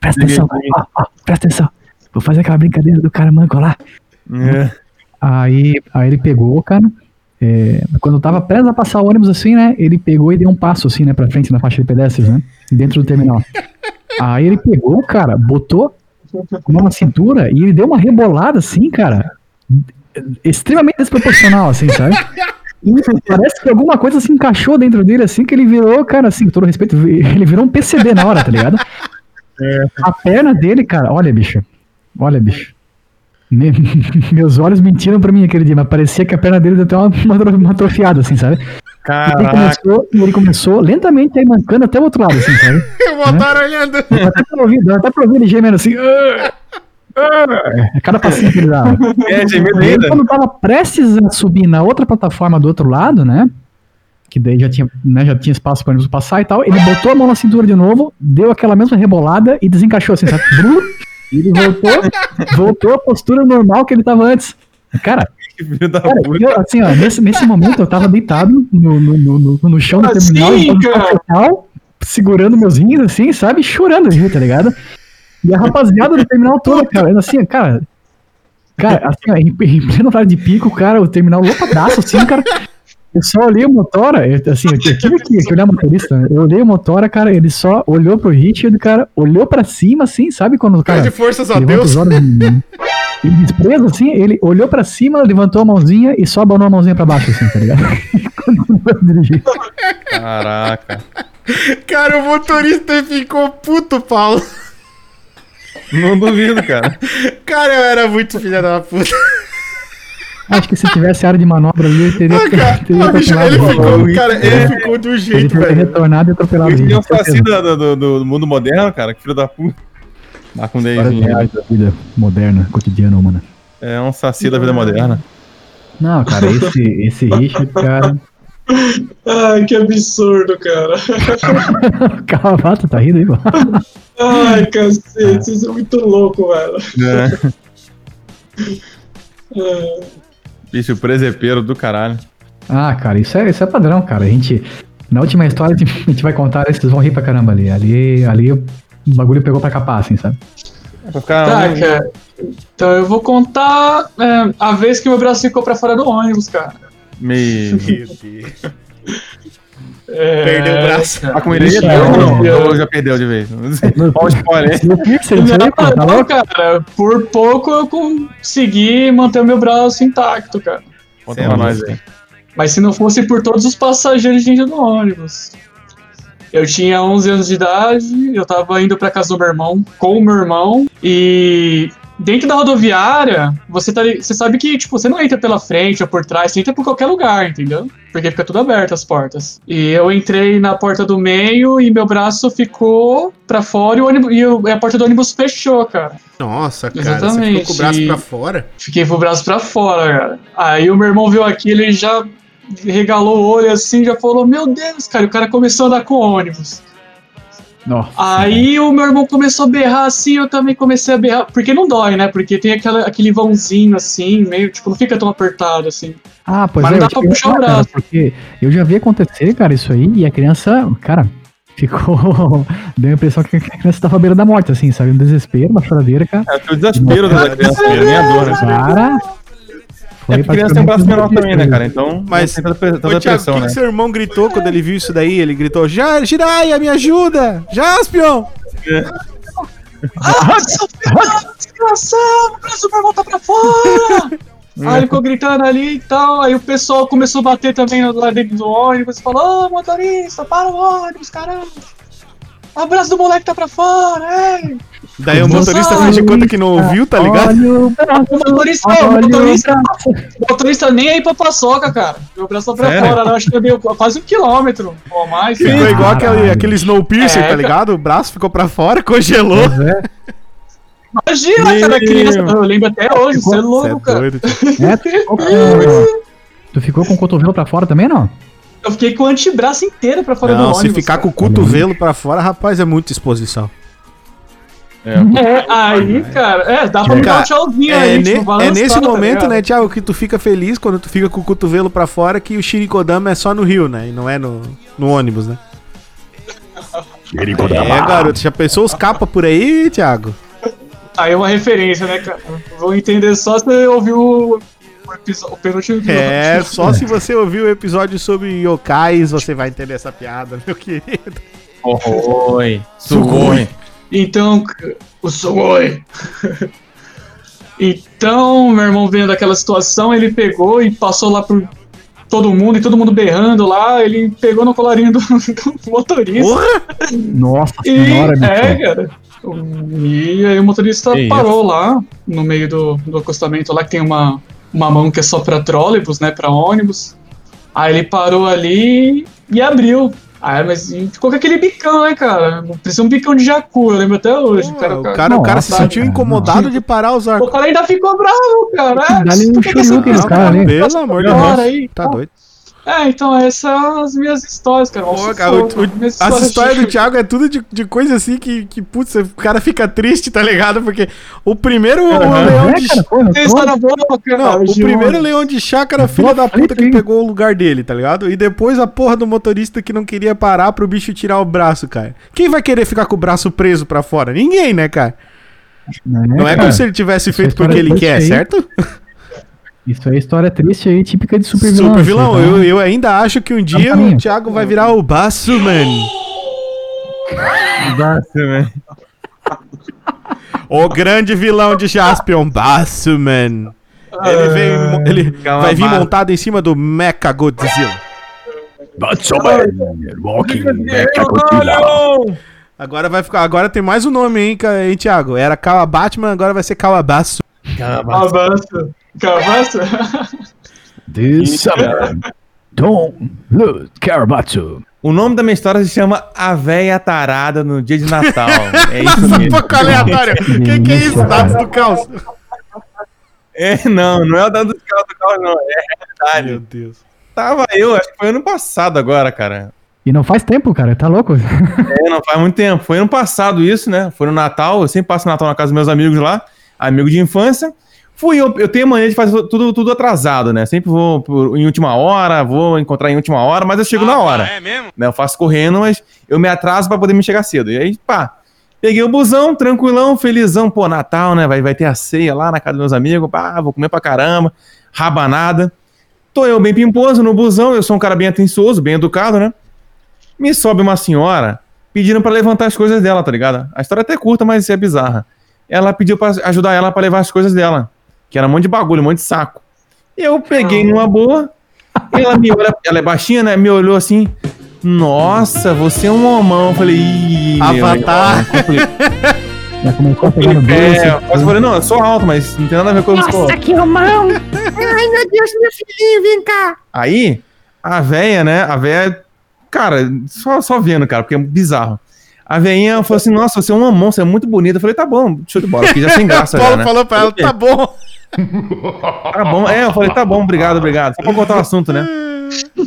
presta atenção, ó, ó, presta atenção. Vou fazer aquela brincadeira do cara manco lá. É. Aí, aí ele pegou, cara. é, quando eu tava prestes a passar o ônibus assim, né? Ele pegou e deu um passo assim, né, pra frente na faixa de pedestres, né? Dentro do terminal. Aí ele pegou, cara, botou mão na cintura e ele deu uma rebolada assim, cara. Extremamente desproporcional, assim, sabe? Parece que alguma coisa se encaixou dentro dele, assim, que ele virou, cara, assim, com todo respeito, ele virou um PCD na hora, tá ligado? A perna dele, cara, olha, bicho. Olha, bicho. Me- meus olhos mentiram pra mim aquele dia, mas parecia que a perna dele deu até uma, uma, atrofiada, assim, sabe? E ele Caraca. começou, ele começou lentamente a ir mancando até o outro lado, assim, sabe? Eu vou estar olhando. Dá até pra ouvir, dá até pra ouvir ele gemendo assim. "Ah, ah", É cada passinho que ele dava. É, gemido ainda. quando tava prestes a subir na outra plataforma do outro lado, né? Que daí já tinha, né, já tinha espaço para ônibus passar e tal. Ele botou a mão na cintura de novo, deu aquela mesma rebolada e desencaixou assim, sabe? E ele voltou, voltou à postura normal que ele tava antes. Cara, cara eu, assim, ó, nesse, nesse momento eu tava deitado no, no, no, no, no chão do Assim, terminal, segurando meus rins, assim, sabe? Chorando, tá ligado? E a rapaziada do terminal toda, cara, assim, cara. Cara, assim, ó, em, em pleno horário de pico, cara, o terminal lotadaço, assim, cara. Eu só olhei o motora, eu, assim, eu tive que, que olhar o motorista, né? Eu olhei o motora, cara, ele só olhou pro Richard, cara, olhou pra cima, assim, sabe quando o cara. Pede forças a Deus. os olhos em- em desprezo, assim, ele olhou pra cima, levantou a mãozinha e só abanou a mãozinha pra baixo, assim, tá ligado? Caraca. Cara, o motorista ficou puto, Paulo. Não duvido, cara. Cara, eu era muito filha da puta. Acho que se tivesse área de manobra ali, ele teria, teria Ah, bicho, ele atropelado. ficou, cara, É. ele ficou do Ele jeito, velho. retornado e atropelado. Ele ele, é um saci do, do, do mundo moderno, cara. Que filho da puta. Com Várias Davinho. reais da vida moderna, cotidiana humana. É um saci da vida moderna. Não, cara, esse, esse Richard, cara. Ai, que absurdo, cara. Cavata, tá rindo aí, pô? Ai, cacete, vocês são muito loucos, velho. É. É. Bicho presepeiro do caralho. Ah, cara, isso é, isso é padrão, cara. A gente. Na última história a gente vai contar, vocês vão rir pra caramba ali. Ali, ali o bagulho pegou pra capar, assim, sabe? Tá, cara. Então eu vou contar é, a vez que meu braço ficou pra fora do ônibus, cara. Meio. Meu. É, Perdeu o braço. cara. Tá com ele não, horrível. ou já perdeu de vez. Qual spoiler, Piercing, Não, cara, por pouco eu consegui manter o meu braço intacto, cara. Conta pra nós aí. Mas se não fosse por todos os passageiros dentro do ônibus. Eu tinha 11 anos de idade, eu tava indo pra casa do meu irmão com o meu irmão e dentro da rodoviária, você, tá, você sabe que, tipo, você não entra pela frente ou por trás, você entra por qualquer lugar, entendeu? Porque fica tudo aberto as portas. E eu entrei na porta do meio e meu braço ficou pra fora e, o ônibus, e a porta do ônibus fechou, cara. Nossa, cara, você Exatamente. ficou com o braço pra fora. Fiquei com o braço pra fora, cara. Aí o meu irmão viu aquilo e já regalou o olho assim, já falou: Meu Deus, cara, o cara começou a andar com o ônibus. Nossa. Aí o meu irmão começou a berrar assim, eu também comecei a berrar. Porque não dói, né? Porque tem aquela, aquele vãozinho assim, meio, tipo, não fica tão apertado assim. Ah, pois Mas não é. dá eu pra tinha- puxar o braço. Porque eu já vi acontecer, cara, isso aí, e a criança, cara, ficou. Deu a impressão que a criança tava à beira da morte, assim, sabe? Um desespero, uma choradeira, cara. É o desespero da criança, né? nem a dor, né? Cara. É porque criança tem um braço menor também, né, cara? Então. Mas, tem tanta, Ô, tanta Thiago, o pressão, que, né? que seu irmão gritou quando ele viu isso daí? Ele gritou, Já, Jiraya, me ajuda! Jaspion! Ah, filho da desgraçado, o braço vai voltar pra fora! Aí ele ficou gritando ali e tal, aí o pessoal começou a bater também lá dentro do ônibus e falou, ô motorista, para o ônibus, caramba! O braço do moleque tá pra fora, ei! Daí o Nossa, motorista fez de conta que não ouviu, tá ligado? Olha o braço, O motorista, olha o motorista, o motorista nem aí pra paçoca, cara. Meu braço tá pra Sério? fora, não, acho que deu quase um quilômetro ou mais. Ficou cara. igual aquele, aquele Snowpiercer, É, tá ligado? O braço ficou pra fora, congelou. É. Imagina, cara, criança, eu lembro até hoje, você é Você é louco, cara. É, tu, ficou com, tu ficou com o cotovelo pra fora também, não? Eu fiquei com o antebraço inteiro pra fora do Não, ônibus. se ficar com o cotovelo pra fora, rapaz, é muita exposição. É, aí, cara, é, dá pra me dar um Cara, tchauzinho É, aí, ne- tipo, é nesse tá momento, ligado? né, Thiago, que tu fica feliz quando tu fica com o cotovelo pra fora que o Shirikodama é só no Rio, né? E não é no, no ônibus, né? É, garoto, já pensou os capas por aí, Thiago? Aí é uma referência, né, cara? Vou entender só se eu ouvir o, o, o penúltimo episódio. É, só se você ouvir o episódio sobre yokais, você vai entender essa piada, meu querido. Oi. Sugoi. Então, o Sugoi. então, meu irmão vendo aquela situação, ele pegou e passou lá por todo mundo, e todo mundo berrando lá, ele pegou no colarinho do, do motorista. Porra! Nossa E, senhora, é, cara. E aí o motorista Que parou lá, no meio do, do acostamento lá, que tem uma, uma mão que é só pra trólebus, né, pra ônibus. Aí ele parou ali e abriu. Aí, mas ficou com aquele bicão, né, cara? Parecia um bicão de jacu, eu lembro até hoje. Pô, cara, o cara, o cara se sentiu cara, incomodado de parar os O arcos. cara ainda ficou bravo, cara. Dá-lhe um no cara ali. Pelo amor de Deus. Tá doido. É, então essas são as minhas histórias, cara. Pô, cara, o- o- as histórias do Thiago é tudo de, de coisa assim que, que, putz, o cara fica triste, tá ligado? Porque o primeiro o leão É, de cara, pô, eu Tem tô- história boa, cara. Não, o de primeiro leão de chácara, filha da puta que pegou o lugar dele, tá ligado? E depois a porra do motorista que não queria parar pro bicho tirar o braço, cara. Quem vai querer ficar com o braço preso pra fora? Ninguém, né, cara? Não é cara, como se ele tivesse feito porque ele triste quer, aí. certo? Isso é história triste aí, típica de super vilão. Super vilão. assim, tá? Eu, eu ainda acho que um dia o. Thiago vai virar o Bassuman. né? O grande vilão de Jaspion, Bassuman. Ele, vem, ele Calma, vai vir Bas- montado em cima do Mecha Godzilla. Agora vai ficar. Agora tem mais um nome, hein, Thiago? Era Kawabatman, agora vai ser Kawabaçu. Avança. Avança. This summer, don't lose Karabatsu. O nome da minha história se chama A Véia Tarada no Dia de Natal. É isso mesmo. pouco aleatório. Que que é isso? Dados do caos. É, não, não é o dado do carro do carro, não. É Meu realidade. Deus. Tava eu, acho que foi ano passado agora, cara. E não faz tempo, cara, tá louco? É, não faz muito tempo. Foi ano passado isso, né? Foi no Natal. Eu sempre passo o Natal na casa dos meus amigos lá, amigo de infância. Fui eu, eu tenho mania de fazer tudo, tudo atrasado, né? Sempre vou por- em última hora, vou encontrar em última hora, mas eu chego na hora. É mesmo? né? Eu faço correndo, mas eu me atraso pra poder me chegar cedo. E aí, pá, peguei o busão, tranquilão, felizão, pô, Natal, né? Vai, vai ter a ceia lá na casa dos meus amigos, pá, vou comer pra caramba, rabanada. Tô eu bem pimposo no busão, eu sou um cara bem atencioso, bem educado, né? Me sobe uma senhora pedindo pra levantar as coisas dela, tá ligado? A história é até curta, mas isso é bizarra. Ela pediu pra ajudar ela pra levar as coisas dela, que era um monte de bagulho, um monte de saco. Eu peguei numa boa, ela me olha, ela é baixinha, né? Me olhou assim, nossa, você é um homão. Eu falei, Ih, meu Avatar. irmão. Eu falei, Já começou a pegar no bolso. É, mas eu falei, não, eu sou alto, mas não tem nada a ver com eu Nossa, que homão! Ai, meu Deus, meu filhinho, vem cá! Aí, a véia, né? A véia, cara, só, só vendo, cara, porque é bizarro. A veinha falou assim: Nossa, você é uma monstro, é muito bonita. Eu falei: Tá bom, show de bola, porque já sem graça. já, Paulo né? falou pra ela, tá bom. Tá bom, é, eu falei: Tá bom, obrigado, obrigado. Só pra contar o assunto, né?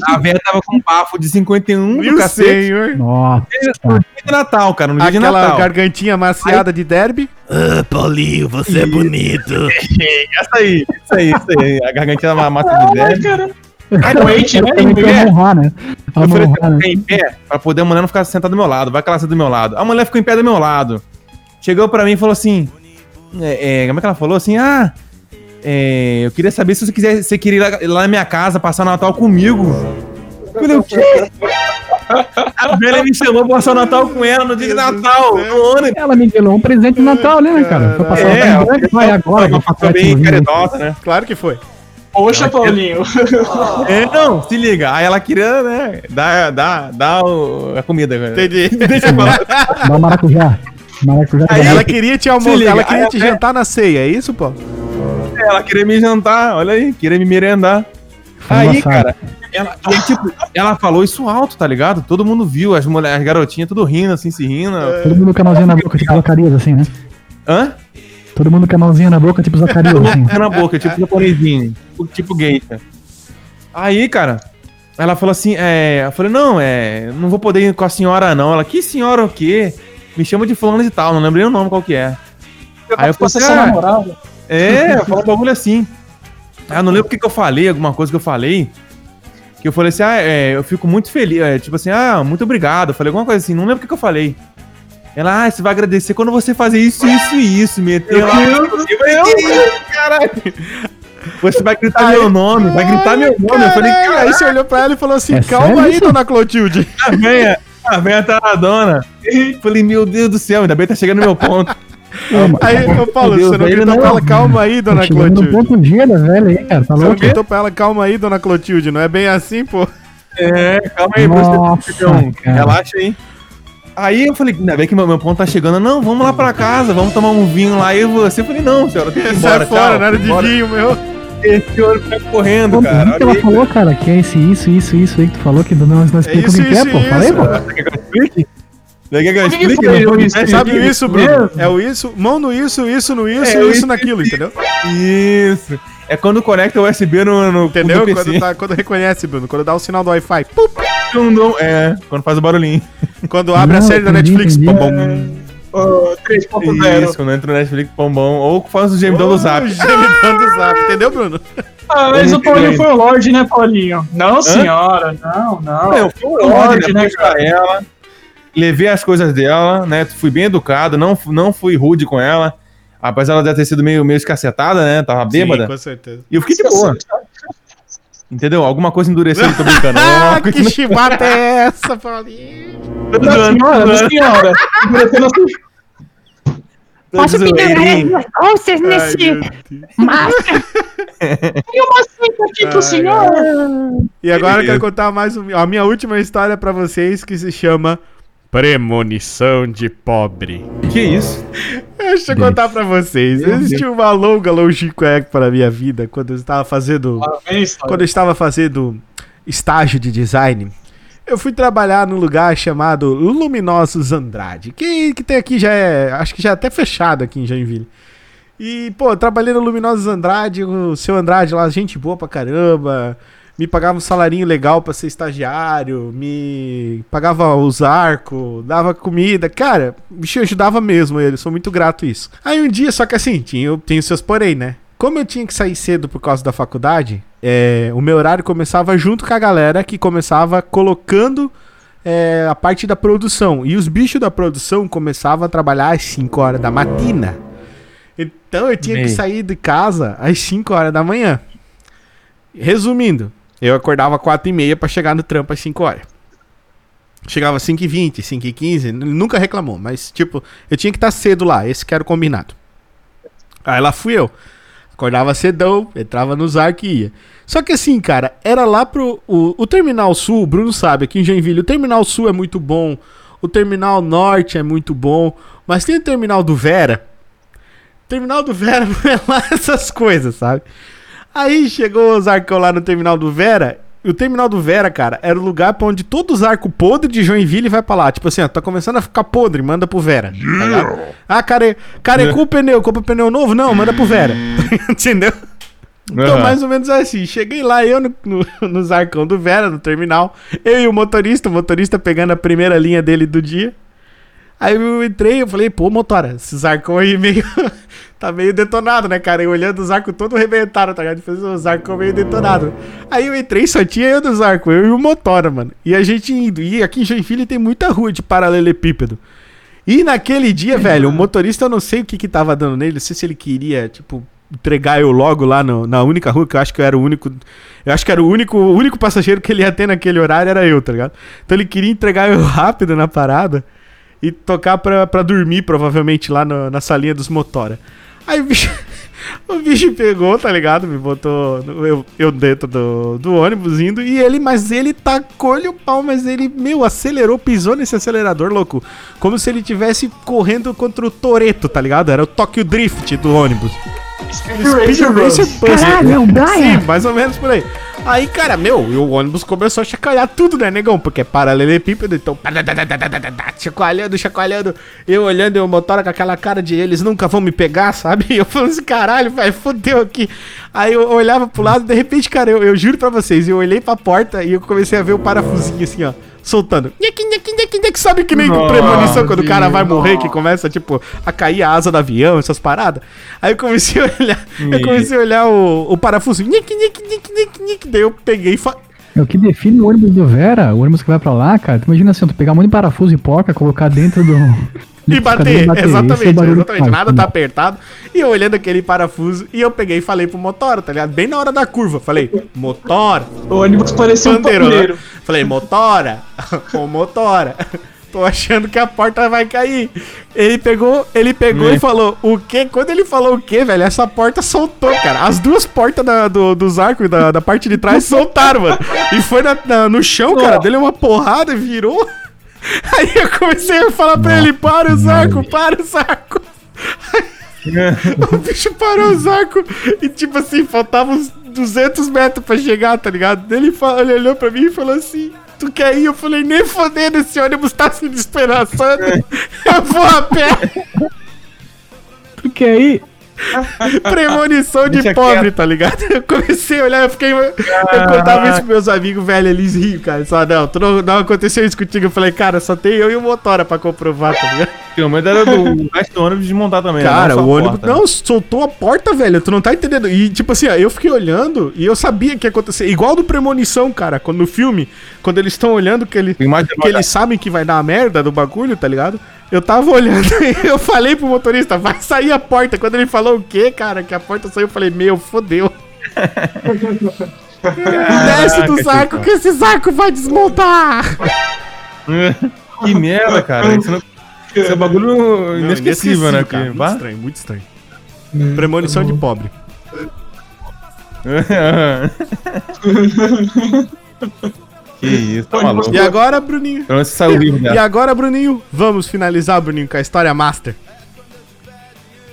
A véia tava com um bafo de 51 do Meu cacete. senhor. Nossa. No dia de Natal, cara, no dia de Aquela Natal. gargantinha maciada de derby. Ah, Paulinho, você é bonito. Essa aí, isso aí, isso aí. A gargantinha ma- massa de Ai, dez. cara. Aí É doente, né? Também quer honrar, né? Eu falei honrar, né? em pé, pra poder a mulher não ficar sentada do meu lado. Vai que ela senta do meu lado. A mulher ficou em pé do meu lado. Chegou pra mim e falou assim: é, é, Como é que ela falou? Assim, ah. é, eu queria saber se você quiser, você queria ir lá, lá na minha casa passar o Natal comigo. Eu falei, o quê? A velha me chamou pra passar o Natal com ela no dia de Natal, no ônibus. Ela me deu um presente de Natal, né, cara? Foi passar É, o branco, vai agora. Passar passou bem caridosa, né? Claro que foi. Poxa, Paulinho. É, não, se liga. Aí ela queria, né, dar, dar, dar o- a comida. cara. Entendi. Deixa eu falar. Dá maracujá. Maracujá. Aí dá- ela queria te almoçar, ela queria aí te a- jantar na ceia, é isso, Paulo? Ela queria me jantar, olha aí, queria me merendar. Aí, cara, ela, aí, tipo, ela falou isso alto, tá ligado? Todo mundo viu, as mulheres, as garotinhas, tudo rindo, assim, se rindo. Todo mundo com a mãozinha na boca, tipo Zacarias, assim, né? Hã? Todo mundo com a mãozinha na boca, tipo Zacarias, assim. Na boca, tipo japonesinho, tipo geisha. Aí, cara, ela falou assim, é, eu falei, não, é, não vou poder ir com a senhora, não. Ela, que senhora o quê? Me chama de fulano de tal, não lembrei o nome qual que é. Aí eu falei, Você assim, é ah, namorada? É, fala um bagulho assim. Eu não lembro o que, que eu falei, alguma coisa que eu falei. Que eu falei assim, ah, é, eu fico muito feliz. é, tipo assim, ah, muito obrigado. Eu falei alguma coisa assim, não lembro o que, que eu falei. Ela, ah, você vai agradecer quando você fazer isso, isso e isso. Meteu lá. Eu que isso, caralho. Você vai gritar meu nome, vai gritar meu nome. Eu falei, Caralho, aí caralho, você olhou pra ela e falou assim: É calma aí, isso? dona Clotilde. a venha, a venha tá na dona. Falei, meu Deus do céu, ainda bem que tá chegando no meu ponto. Aí, Paulo, Meu Deus, você não gritou não- pra ela, calma aí, dona Tá chegando no Clotilde. ponto G da velha aí, cara. Tá Você não louco? gritou pra ela, calma aí, dona Clotilde. Não é bem assim, pô. É, calma aí, Nossa, você um, cara. relaxa aí. Aí eu falei, ainda bem que meu, meu ponto tá chegando. Não, vamos lá pra casa, vamos tomar um vinho lá. E você, eu falei, não, senhora, tem que ir embora, Sai fora, tchau, nada de bora. vinho, meu. Esse olho tá correndo, Pô, cara. o que ela aí, falou, cara? Que é esse isso, isso, isso aí que tu falou que nós não explicamos isso, o que é, isso, pô. Falei, pô. Você quer que eu explique? Você que eu explique? Não, isso? é Sabe isso isso, Bruno? É o isso, mão no isso, isso no isso, É, o isso isso, naquilo, entendeu? Isso. É quando conecta o USB no, no Entendeu? no PC. Quando, tá- quando reconhece, Bruno. Quando dá o sinal do Wi-Fi. Pup. É, quando faz o barulhinho. Quando abre a Não, série da Netflix. bom. Ô, 3.0. Isso, quando entra no Netflix, bombom. Ou faz o gemidão do Zap. O gemidão do zap. Entendeu, Bruno? Ah, mas o Paulinho foi o Lorde, né, Paulinho? Não, senhora. Não, não. Eu fui Lorde, ordem, né, né, pra ela. Levei as coisas dela, né? Fui bem educado, não, não fui rude com ela. Apesar dela ter sido meio, meio escacetada, né? Tava bêbada. Sim, com certeza. E eu fiquei de boa. Entendeu? Alguma coisa endureceu, tô brincando. Ah, que chibata é essa, Paulinho? Da senhora, da senhora. Endurecendo assim. Posso pendurar zoeirinho. as bolsas nesse máscara? Tem uma cinta aqui pro senhor. E agora eu quero contar mais um- a minha última história pra vocês que se chama Premonição de Pobre. Que isso? Deixa eu contar pra vocês. Meu Existiu uma longa longínqua para a minha vida quando eu estava fazendo história. quando eu estava fazendo estágio de design, eu fui trabalhar num lugar chamado Luminosos Andrade, que, que tem aqui já é, acho que já é até fechado aqui em Joinville. E, pô, eu trabalhei no Luminosos Andrade, o seu Andrade lá, gente boa pra caramba, me pagava um salarinho legal pra ser estagiário, me pagava os arcos, dava comida, cara, o bicho ajudava mesmo ele, sou muito grato isso. Aí um dia, só que assim, tinha, tem os seus porém, né? Como eu tinha que sair cedo por causa da faculdade, é, o meu horário começava junto com a galera que começava colocando é, a parte da produção. E os bichos da produção começavam a trabalhar às 5 horas da matina. Então eu tinha que sair de casa às 5 horas da manhã. Resumindo, eu acordava 4 e meia pra chegar no trampo às 5 horas. Chegava às 5 e 20, 5 e 15, ele nunca reclamou, mas tipo, eu tinha que estar cedo lá, esse que era o combinado. Aí lá fui eu. Acordava cedão, entrava nos arcos e ia. Só que assim, cara, era lá pro. O, o Terminal Sul, o Bruno sabe, aqui em Joinville, o Terminal Sul é muito bom. O Terminal Norte é muito bom. Mas tem o terminal do Vera. Terminal do Vera é lá essas coisas, sabe? Aí chegou os arcão lá no terminal do Vera. E o terminal do Vera, cara, era o lugar pra onde todos os arcos podres de Joinville vai pra lá. Tipo assim, ó, tá começando a ficar podre, manda pro Vera. Tá ligado? ah, care, carecou o pneu, compra pneu novo? Não, manda pro Vera. Entendeu? Então, Aham. mais ou menos assim. Cheguei lá, eu no, no, nos arcão do Vera, no terminal. Eu e o motorista, o motorista pegando a primeira linha dele do dia. Aí eu entrei, eu falei, pô, motora, esses arcão aí meio. tá meio detonado, né, cara? Eu olhando os arcos todos rebentaram, tá ligado? Fez os arcos meio detonados. Aí eu entrei, só tinha eu dos arcos, eu e o motora, mano. E a gente indo. E aqui em Joinville tem muita rua de paralelepípedo. E naquele dia, velho, o motorista, eu não sei o que que tava dando nele, não sei se ele queria, tipo, entregar eu logo lá no- na única rua, que eu acho que eu era o único. Eu acho que era o único, o único passageiro que ele ia ter naquele horário, era eu, tá ligado? Então ele queria entregar eu rápido na parada e tocar pra, pra dormir, provavelmente, lá no- na salinha dos motora. Aí o bicho, o bicho pegou, tá ligado? Me botou no- eu, eu dentro do, do ônibus indo e ele, mas ele tacou-lhe o pau, mas ele, meu, acelerou, pisou nesse acelerador, louco. Como se ele tivesse correndo contra o Toreto, tá ligado? Era o Tokyo Drift do ônibus. Speed Racer. Bus. Caralho, é um Brian? Sim, mais ou menos por aí. Aí, cara, meu, e o ônibus começou a chacoalhar tudo, né, negão? Porque é paralelepípedo, então. Chacoalhando, chacoalhando. Eu olhando e o motor com aquela cara de eles nunca vão me pegar, sabe? E eu falando assim, caralho, vai, fodeu aqui. Aí eu olhava pro lado, de repente, cara, eu, eu juro pra vocês, eu olhei pra porta e eu comecei a ver o parafusinho assim, ó. Soltando. Nhaqui, sabe que nem Nossa, premonição quando o cara vai morrer, que começa, tipo, a cair a asa do avião, essas paradas. Aí eu comecei a olhar, eu comecei a olhar o, o parafuso. Daí eu peguei e fa... É o que define o ônibus do Vera, o ônibus que vai pra lá, cara. Tu imagina assim, tu pegar um monte de parafuso e porca, colocar dentro do. E bater, Esse é exatamente, que exatamente. faz, Nada né? tá apertado. E eu olhando aquele parafuso, e eu peguei e falei pro motor, tá ligado? Bem na hora da curva. Falei, motor, O ônibus parecia um pandeiro. né? Falei, motora, ô motora. Tô achando que a porta vai cair. Ele pegou, ele pegou e falou, o quê? Quando ele falou o quê, velho? Essa porta soltou, cara. As duas portas da- do- dos arcos da, da parte de trás soltaram, mano. E foi na- na- no chão, cara. Dele uma porrada e virou. Aí eu comecei a falar pra ele, para os arcos, para os arcos. O bicho parou os arcos e, tipo assim, faltava uns 200 metros pra chegar, tá ligado? Ele, fa- ele olhou pra mim e falou assim: Tu quer ir? Eu falei: Nem fodendo, esse ônibus tá se despedaçando. Eu vou a pé. Tu quer ir? Premonição de Deixa pobre, quieto. tá ligado? Eu comecei a olhar, eu fiquei. Eu contava isso pros meus amigos, velho, eles riam, cara. Só, não, tu não, não aconteceu isso contigo. Eu falei, cara, só tem eu e o Motora pra comprovar, tá ligado? Pelo menos era do resto do ônibus desmontar também. né? Cara, o ônibus. porta, né? Não, soltou a porta, velho. Tu não tá entendendo. E, tipo assim, ó, eu fiquei olhando e eu sabia que ia acontecer. Igual do Premonição, cara. Quando no filme, quando eles estão olhando que, ele, que eles sabem que vai dar a merda do bagulho, tá ligado? Eu tava olhando e eu falei pro motorista, vai sair a porta. Quando ele falou o quê, cara? Que a porta saiu, eu falei, meu, fodeu. Desce do saco que esse saco vai desmontar. Que merda, cara. Isso, não... Isso é um bagulho inesquecível, né? cara. Muito Bah. estranho, muito estranho. Premonição de pobre. Que isso, tá maluco. E agora, Bruninho? Pelo menos você saiu vivo E dessa. agora, Bruninho, vamos finalizar, Bruninho, com a história master.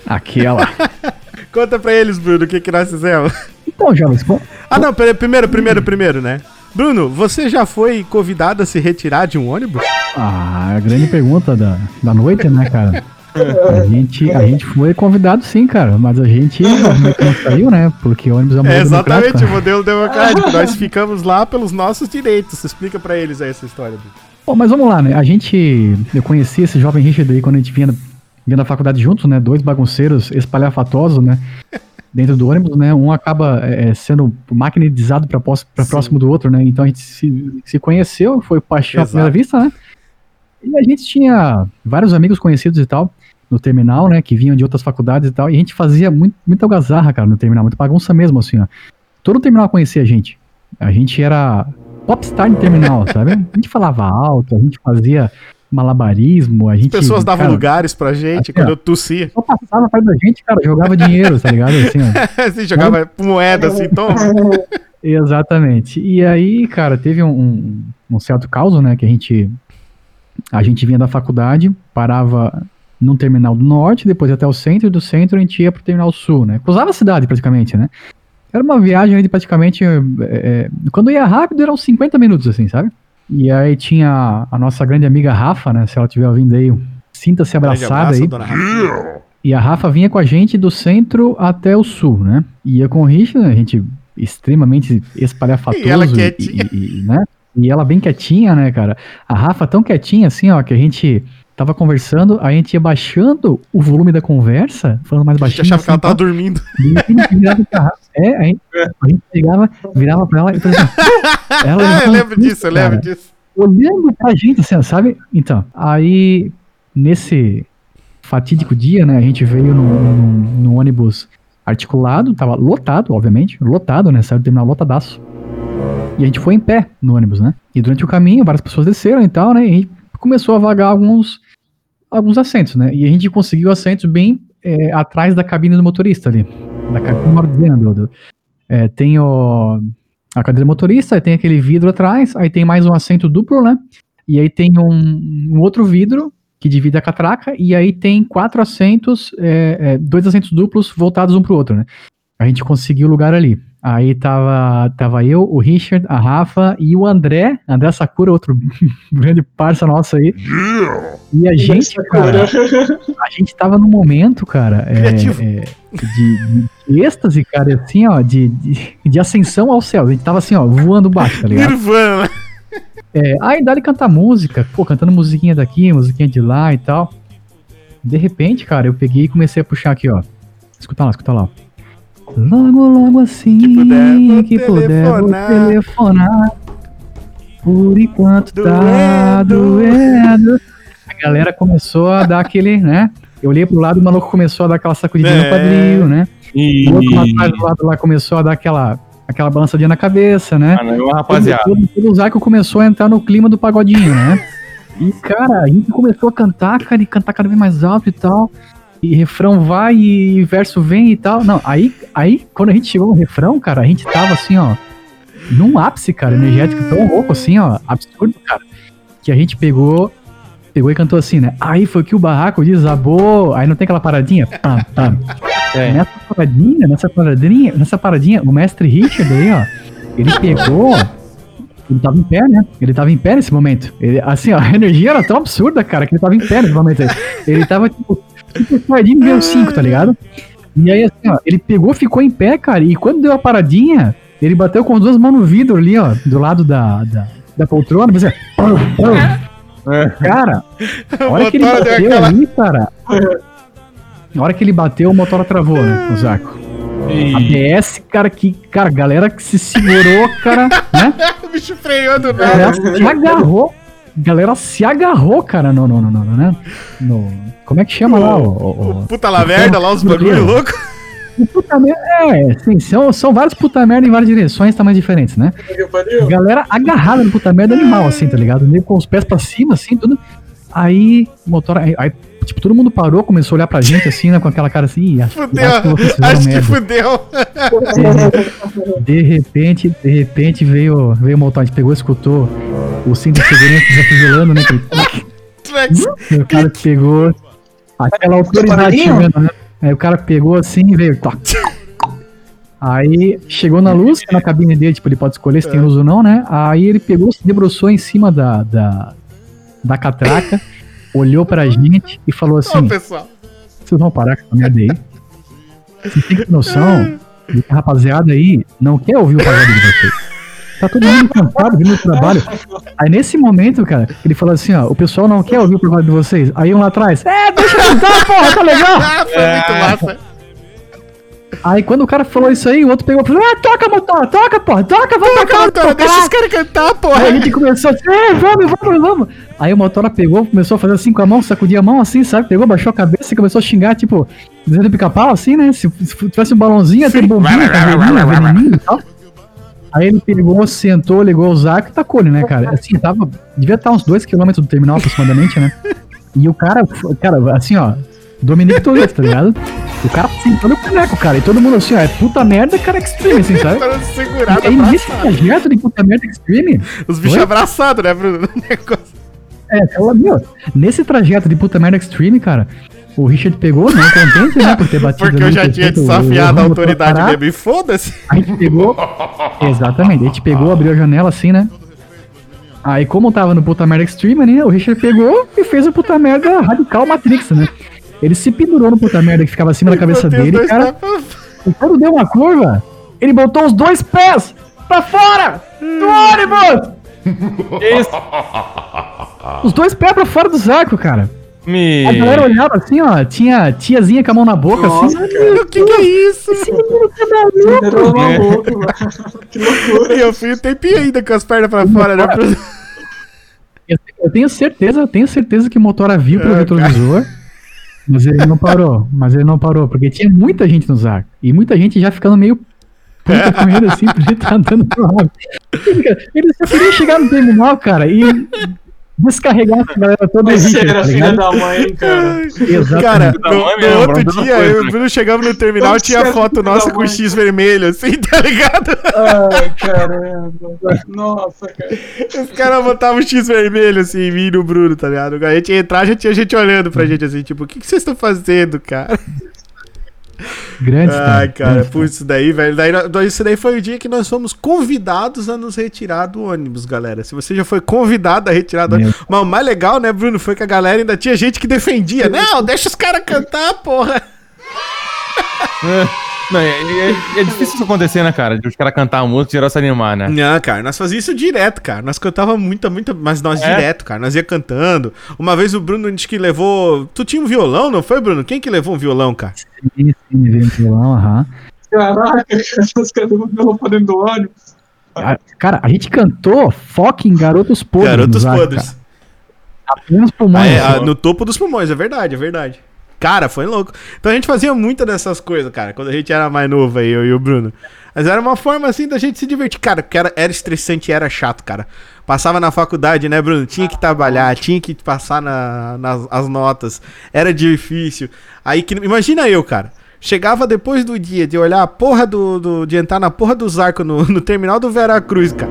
Aquela. Conta pra eles, Bruno, o que, que nós fizemos. Então, jovens, bom, Ah, não, peraí, primeiro, primeiro, primeiro, né? Bruno, você já foi convidado a se retirar de um ônibus? Ah, a grande pergunta da, da noite, né, cara? A gente, a gente foi convidado sim, cara, mas a gente não saiu, né? Porque o ônibus é, É muito exatamente o modelo democrático. nós ficamos lá pelos nossos direitos. Explica pra eles aí essa história. Bom, mas vamos lá, né? A gente. Eu conheci esse jovem Richard aí quando a gente vinha, vinha da faculdade juntos, né? Dois bagunceiros espalhafatosos, né? Dentro do ônibus, né? Um acaba é, sendo maquinizado Sim. próximo do outro, né? Então a gente se, se conheceu, foi paixão à Exato. primeira vista, né? E a gente tinha vários amigos conhecidos e tal no terminal, né? Que vinham de outras faculdades e tal. E a gente fazia muito, muita algazarra, cara, no terminal, muita bagunça mesmo, assim, ó. Todo o terminal conhecia a gente. A gente era popstar no terminal, sabe? A gente falava alto, a gente fazia malabarismo, a gente. As pessoas davam cara, lugares pra gente assim, quando eu tossia. Só passava perto da gente, cara, jogava dinheiro, tá ligado? Assim, ó. Jogava moeda assim, toma. Exatamente. E aí, cara, teve um, um, um certo caos, né? Que a gente. A gente vinha da faculdade, parava num terminal do norte, depois até o centro, e do centro a gente ia pro terminal sul, né? Cruzava a cidade praticamente, né? Era uma viagem de praticamente. é, quando ia rápido, eram uns 50 minutos, assim, sabe? E aí tinha a nossa grande amiga Rafa, né? Se ela estiver ouvindo aí, sinta-se abraçada abraço, aí. dona Rafa. E a Rafa vinha com a gente do centro até o sul, né? Ia com o Richard, a gente extremamente espalhafatoso. E ela quietinha. E, e- né? E ela bem quietinha, né, cara? A Rafa tão quietinha assim, ó, que a gente tava conversando, a gente ia baixando o volume da conversa, falando mais A gente baixinho. achava que ela assim, tava tal. dormindo. Repente, a gente. É, a gente, a gente chegava, virava pra ela e falava assim, ela Ah, eu lembro disso, eu cara lembro disso. olhando pra gente, assim, sabe? Então, aí, nesse fatídico dia, né, a gente veio num ônibus articulado, tava lotado, obviamente, lotado, né, saiu do terminal lotadaço. E a gente foi em pé no ônibus, né? E durante o caminho, várias pessoas desceram e tal, né, e a gente começou a vagar alguns, alguns assentos, né? E a gente conseguiu assentos bem é, atrás da cabine do motorista ali, da cabine. Do, do- é, tem o, a cadeira motorista, aí tem aquele vidro atrás, aí tem mais um assento duplo, né? E aí tem um, um outro vidro que divide a catraca, e aí tem quatro assentos, é, é, dois assentos duplos voltados um pro outro, né? A gente conseguiu lugar ali. Aí tava, tava eu, o Richard, a Rafa e o André, André Sakura, outro grande parça nosso aí. E a gente, cara, a gente tava num momento, cara, é, é, de, de êxtase, cara, assim, ó, de, de, de ascensão ao céu. A gente tava assim, ó, voando baixo, tá ligado? Nirvana. É, aí dá-lhe cantar música, pô, cantando musiquinha daqui, musiquinha de lá e tal. De repente, cara, eu peguei e comecei a puxar aqui, ó. Escuta lá, escuta lá. ó. Logo, logo assim Que puder, vou que puder vou telefonar. telefonar. Por enquanto tá Doendo. doendo. A galera começou a dar aquele, né? Eu olhei pro lado e o maluco começou a dar aquela sacudidinha É. no quadril, né? E... O outro lá atrás do lado lá começou a dar aquela, aquela balançadinha na cabeça, né? Ah, não, rapaziada. Todo, todo o Zaco começou a entrar no clima do pagodinho, né? E, cara, a gente começou a cantar, cara, e cantar cada vez mais alto e tal. E refrão vai e verso vem e tal. Não, aí, aí quando a gente chegou no refrão, cara, a gente tava assim, ó, num ápice, cara, energético tão louco assim, ó, absurdo, cara. Que a gente pegou, pegou e cantou assim, né? Aí foi que o barraco desabou. Aí não tem aquela paradinha? Pam, pam. É. Nessa paradinha, nessa paradinha, nessa paradinha, o mestre Richard aí, ó, ele pegou. Ele tava em pé, né? Ele tava em pé nesse momento. Ele, assim, ó, a energia era tão absurda, cara, que ele tava em pé nesse momento aí. Ele tava, tipo, Sardinha nível 5, tá ligado? E aí, assim, ó, ele pegou, ficou em pé, cara, e quando deu a paradinha, ele bateu com as duas mãos no vidro ali, ó, do lado da, da, da poltrona, assim, pum. É. Cara, a hora que ele deu bateu aquela- ali, cara. Na hora que ele bateu, o motor travou, né? O Zaco. A BS, cara, que. Cara, galera que se segurou, cara, né? O bicho freou do A nada. galera se agarrou. Galera se agarrou, cara, no. no, no, no, né? no como é que chama lá? O, o, O puta lá merda lá, os bagulho louco. o puta merda. É, sim, são, são vários puta merda em várias direções, tamanhos diferentes, né? Galera agarrada no puta merda animal, assim, tá ligado? Meio com os pés pra cima, assim, tudo. Aí, o motor. Aí, aí, tipo, todo mundo parou, começou a olhar pra gente, assim, né? Com aquela cara assim, "Ih, acho, Fudeu. acho que Acho que merda." fudeu. De repente, de repente veio, veio o motor, a gente pegou, escutou o cinto de segurança desafivelando, né? Que, o cara pegou aquela autoridade chegando, né? Aí o cara pegou assim e veio. Toc. Aí chegou na luz, na cabine dele, tipo, ele pode escolher se tem luz ou não, né? Aí ele pegou, se debruçou em cima da, da, da catraca, olhou pra gente e falou Ó, assim: pessoal. vocês vão parar com essa merda aí? Vocês têm noção de que a rapaziada aí não quer ouvir o pagode de vocês. Tá todo mundo cansado, vindo do trabalho. Aí nesse momento, cara, ele falou assim, ó, o pessoal não quer ouvir o pagode de vocês. Aí um lá atrás, é, deixa eu cantar, porra, tá legal. Ah, foi muito massa. Aí quando o cara falou isso aí, o outro pegou e falou, ah, toca, motor, toca, porra, toca, vamos Toca, tocar, motora, deixa os caras cantar, porra. Aí a gente começou assim, é, vamos, vamos, vamos. Aí o motora pegou, começou a fazer assim com a mão, sacudia a mão assim, sabe? Pegou, baixou a cabeça e começou a xingar, tipo, dizendo pica-pau assim, né? Se, se tivesse um balãozinho, ter bombinha, e tal. Aí ele pegou, sentou, ligou o Zaco e tacou ele, né, cara? Assim, tava. Devia estar uns 2km do terminal aproximadamente, né? E o cara, cara, assim, ó, Dominique Toretto, tá ligado? O cara sentou no caneco, cara. E todo mundo assim, ó, é puta merda, cara, extreme, assim, sabe? Tava segurado, E aí, nesse projeto de puta merda extreme, Os bichos abraçados, né, Bruno? O negócio. É, ela, meu, nesse trajeto de puta merda extreme, cara, o Richard pegou, não contente, né, por ter batido Porque eu já tinha desafiado a autoridade mesmo. E foda-se. A gente pegou. Exatamente, a gente pegou, abriu a janela assim, né? Aí, como tava no puta merda extreme, né? O Richard pegou e fez o puta merda radical Matrix, né? Ele se pendurou no puta merda que ficava acima da cabeça dele, cara. pra- E quando deu uma curva, ele botou os dois pés pra fora do ônibus! Esse Os dois pés pra fora do saco, cara. me... A galera olhava assim, ó, tinha tiazinha com a mão na boca, Nossa, assim. cara. O que que é isso? Esse menino tá maluco. Velho. Que loucura. E eu fui um tempinho ainda com as pernas pra fora, né? Eu, eu tenho certeza, eu tenho certeza que o motora viu pelo É, retrovisor. Mas ele não parou, mas ele não parou, porque tinha muita gente no Zarco. E muita gente já ficando meio puta com ele assim, por ele tá andando pra lá. Ele só queria chegar no terminal, cara, e descarregar essa galera toda você era tá filha da mãe, cara. Exatamente. Cara, no, no outro dia, eu e o? Bruno chegamos no terminal, tinha você foto nossa com X vermelho, assim, tá ligado? Ai, caramba. Nossa, cara. Os caras botavam o X vermelho, assim, em mim e no Bruno, tá ligado? A gente ia entrar, já tinha gente olhando pra gente, assim, tipo, o que, que vocês estão fazendo, cara? Grande Ai, cara, putz, isso daí, velho. Daí, daí- isso daí foi o dia que nós fomos convidados a nos retirar do ônibus, galera. Se você já foi convidado a retirar do Meu. ônibus. Mas o mais legal, né, Bruno, foi que a galera ainda tinha gente que defendia. Não, deixa os caras cantar, porra. Não, é, é- é difícil isso acontecer, né, cara? De os caras cantar a música e geral se animar, né? Não, cara, nós fazíamos isso direto, cara. Nós cantava muita, muita, mas nós É? direto, cara. Nós ia cantando. Uma vez o Bruno disse que levou. Tu tinha um violão, não foi, Bruno? Quem que levou um violão, cara? Sim, sim, veio um violão, aham. Caraca, caras levam pra dentro do ônibus. Cara, a gente cantou fucking Garotos Podres. Garotos podres. Apenas pulmões. Ah, é, ah, no topo dos pulmões, é verdade, é verdade. Cara, foi louco. Então a gente fazia muita dessas coisas, cara, quando a gente era mais novo aí, eu e o Bruno. Mas era uma forma assim da gente se divertir. Cara, porque era, era estressante e era chato, cara. Passava na faculdade, né, Bruno? Tinha que trabalhar, tinha que passar na, nas as notas. Era difícil. Aí que. Imagina eu, cara. Chegava depois do dia de olhar a porra do. do- de entrar na porra dos arcos no, no terminal do Veracruz, cara.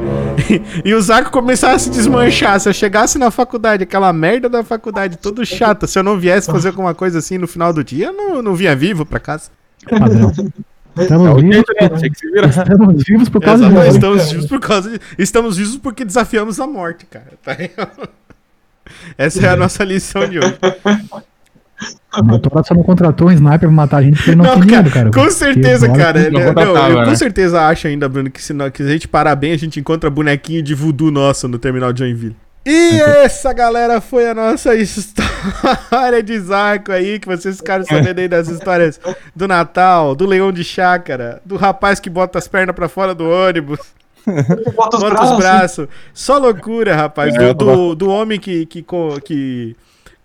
E, os arcos começaram a se desmanchar. Se eu chegasse na faculdade, aquela merda da faculdade, todo chata, se eu não viesse fazer alguma coisa assim no final do dia, eu não, não vinha vivo pra casa. Padrão. É Estamos o vivos, jeito, né? Tinha que se virar. estamos vivos por causa disso. estamos vivos por causa de, Estamos vivos porque desafiamos a morte, cara. Tá. Essa é a nossa lição de hoje. O Motora só não contratou um sniper pra matar a gente porque ele não, Não, tem cara, cara. com certeza, Porque, cara. olha, Não, não não, eu com né? certeza acho ainda, Bruno, que se, não- que se a gente parar bem, a gente encontra bonequinho de voodoo nosso no terminal de Joinville. E essa, galera, foi a nossa história de Zarco aí, que vocês ficaram sabendo aí das histórias do Natal, do leão de chácara, do rapaz que bota as pernas pra fora do ônibus. Bota os Bota braços. os braços. Só loucura, rapaz. É, do, do, do homem que, que, que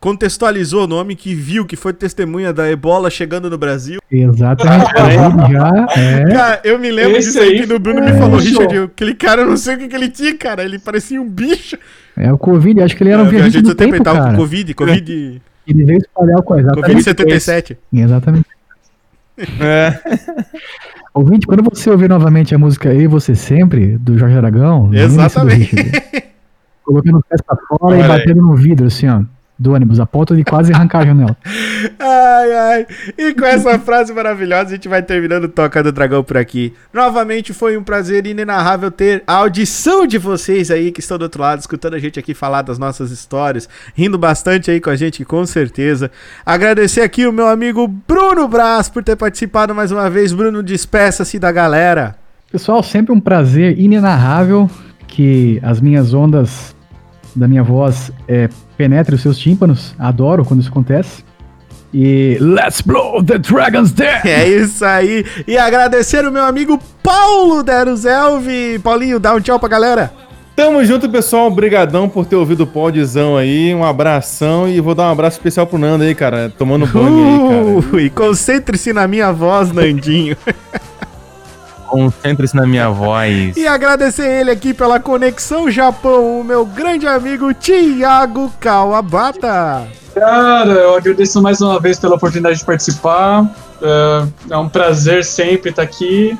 contextualizou, no homem que viu, que foi testemunha da ebola chegando no Brasil. Exatamente. Já é. Cara, eu me lembro Esse disso aí aí que o Bruno foi- me falou. Richard, eu- aquele cara, eu não sei o que, que ele tinha, cara. Ele parecia um bicho. É o Covid, acho que ele era um É, viajante do tempo, cara. com Covid, Covid, Ele veio espalhar o coisa. Covid Exatamente. 77. Exatamente. É. Ouvinte, quando você ouvir novamente a música e Você Sempre, do Jorge Aragão, lembre-se do Exatamente. Richard. colocando o pé pra fora e Olha aí. batendo no vidro, assim, ó, do ônibus, a ponto de quase arrancar a janela. Ai, ai. E com essa frase maravilhosa, a gente vai terminando o Toca do Dragão por aqui. Novamente foi um prazer inenarrável ter a audição de vocês aí que estão do outro lado, escutando a gente aqui falar das nossas histórias, rindo bastante aí com a gente, com certeza. Agradecer aqui o meu amigo Bruno Braz por ter participado mais uma vez. Bruno, despeça-se da galera. Pessoal, sempre um prazer inenarrável que as minhas ondas da minha voz é, penetrem os seus tímpanos. Adoro quando isso acontece. E let's blow the dragon's dead! É isso aí. E agradecer o meu amigo Paulo Deruzelvi. Paulinho, dá um tchau pra galera. Tamo junto, pessoal. Obrigadão por ter ouvido o podzão aí. Um abração e vou dar um abraço especial pro Nando aí, cara. Tomando banho aí, cara. Uh, e concentre-se na minha voz, Nandinho. Concentre-se na minha voz. E agradecer ele aqui pela Conexão Japão, o meu grande amigo Tiago Kawabata. Cara, eu agradeço mais uma vez pela oportunidade de participar. É, é um prazer sempre estar aqui.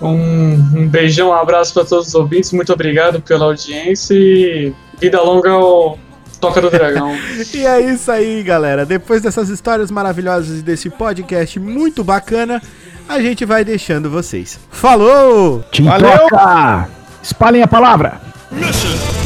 Um, um beijão, um abraço para todos os ouvintes. Muito obrigado pela audiência e vida longa ao Toca do Dragão. e é isso aí, galera. Depois dessas histórias maravilhosas desse podcast muito bacana, a gente vai deixando vocês. Falou! Te Valeu! Toca. Espalhem a palavra! Mission.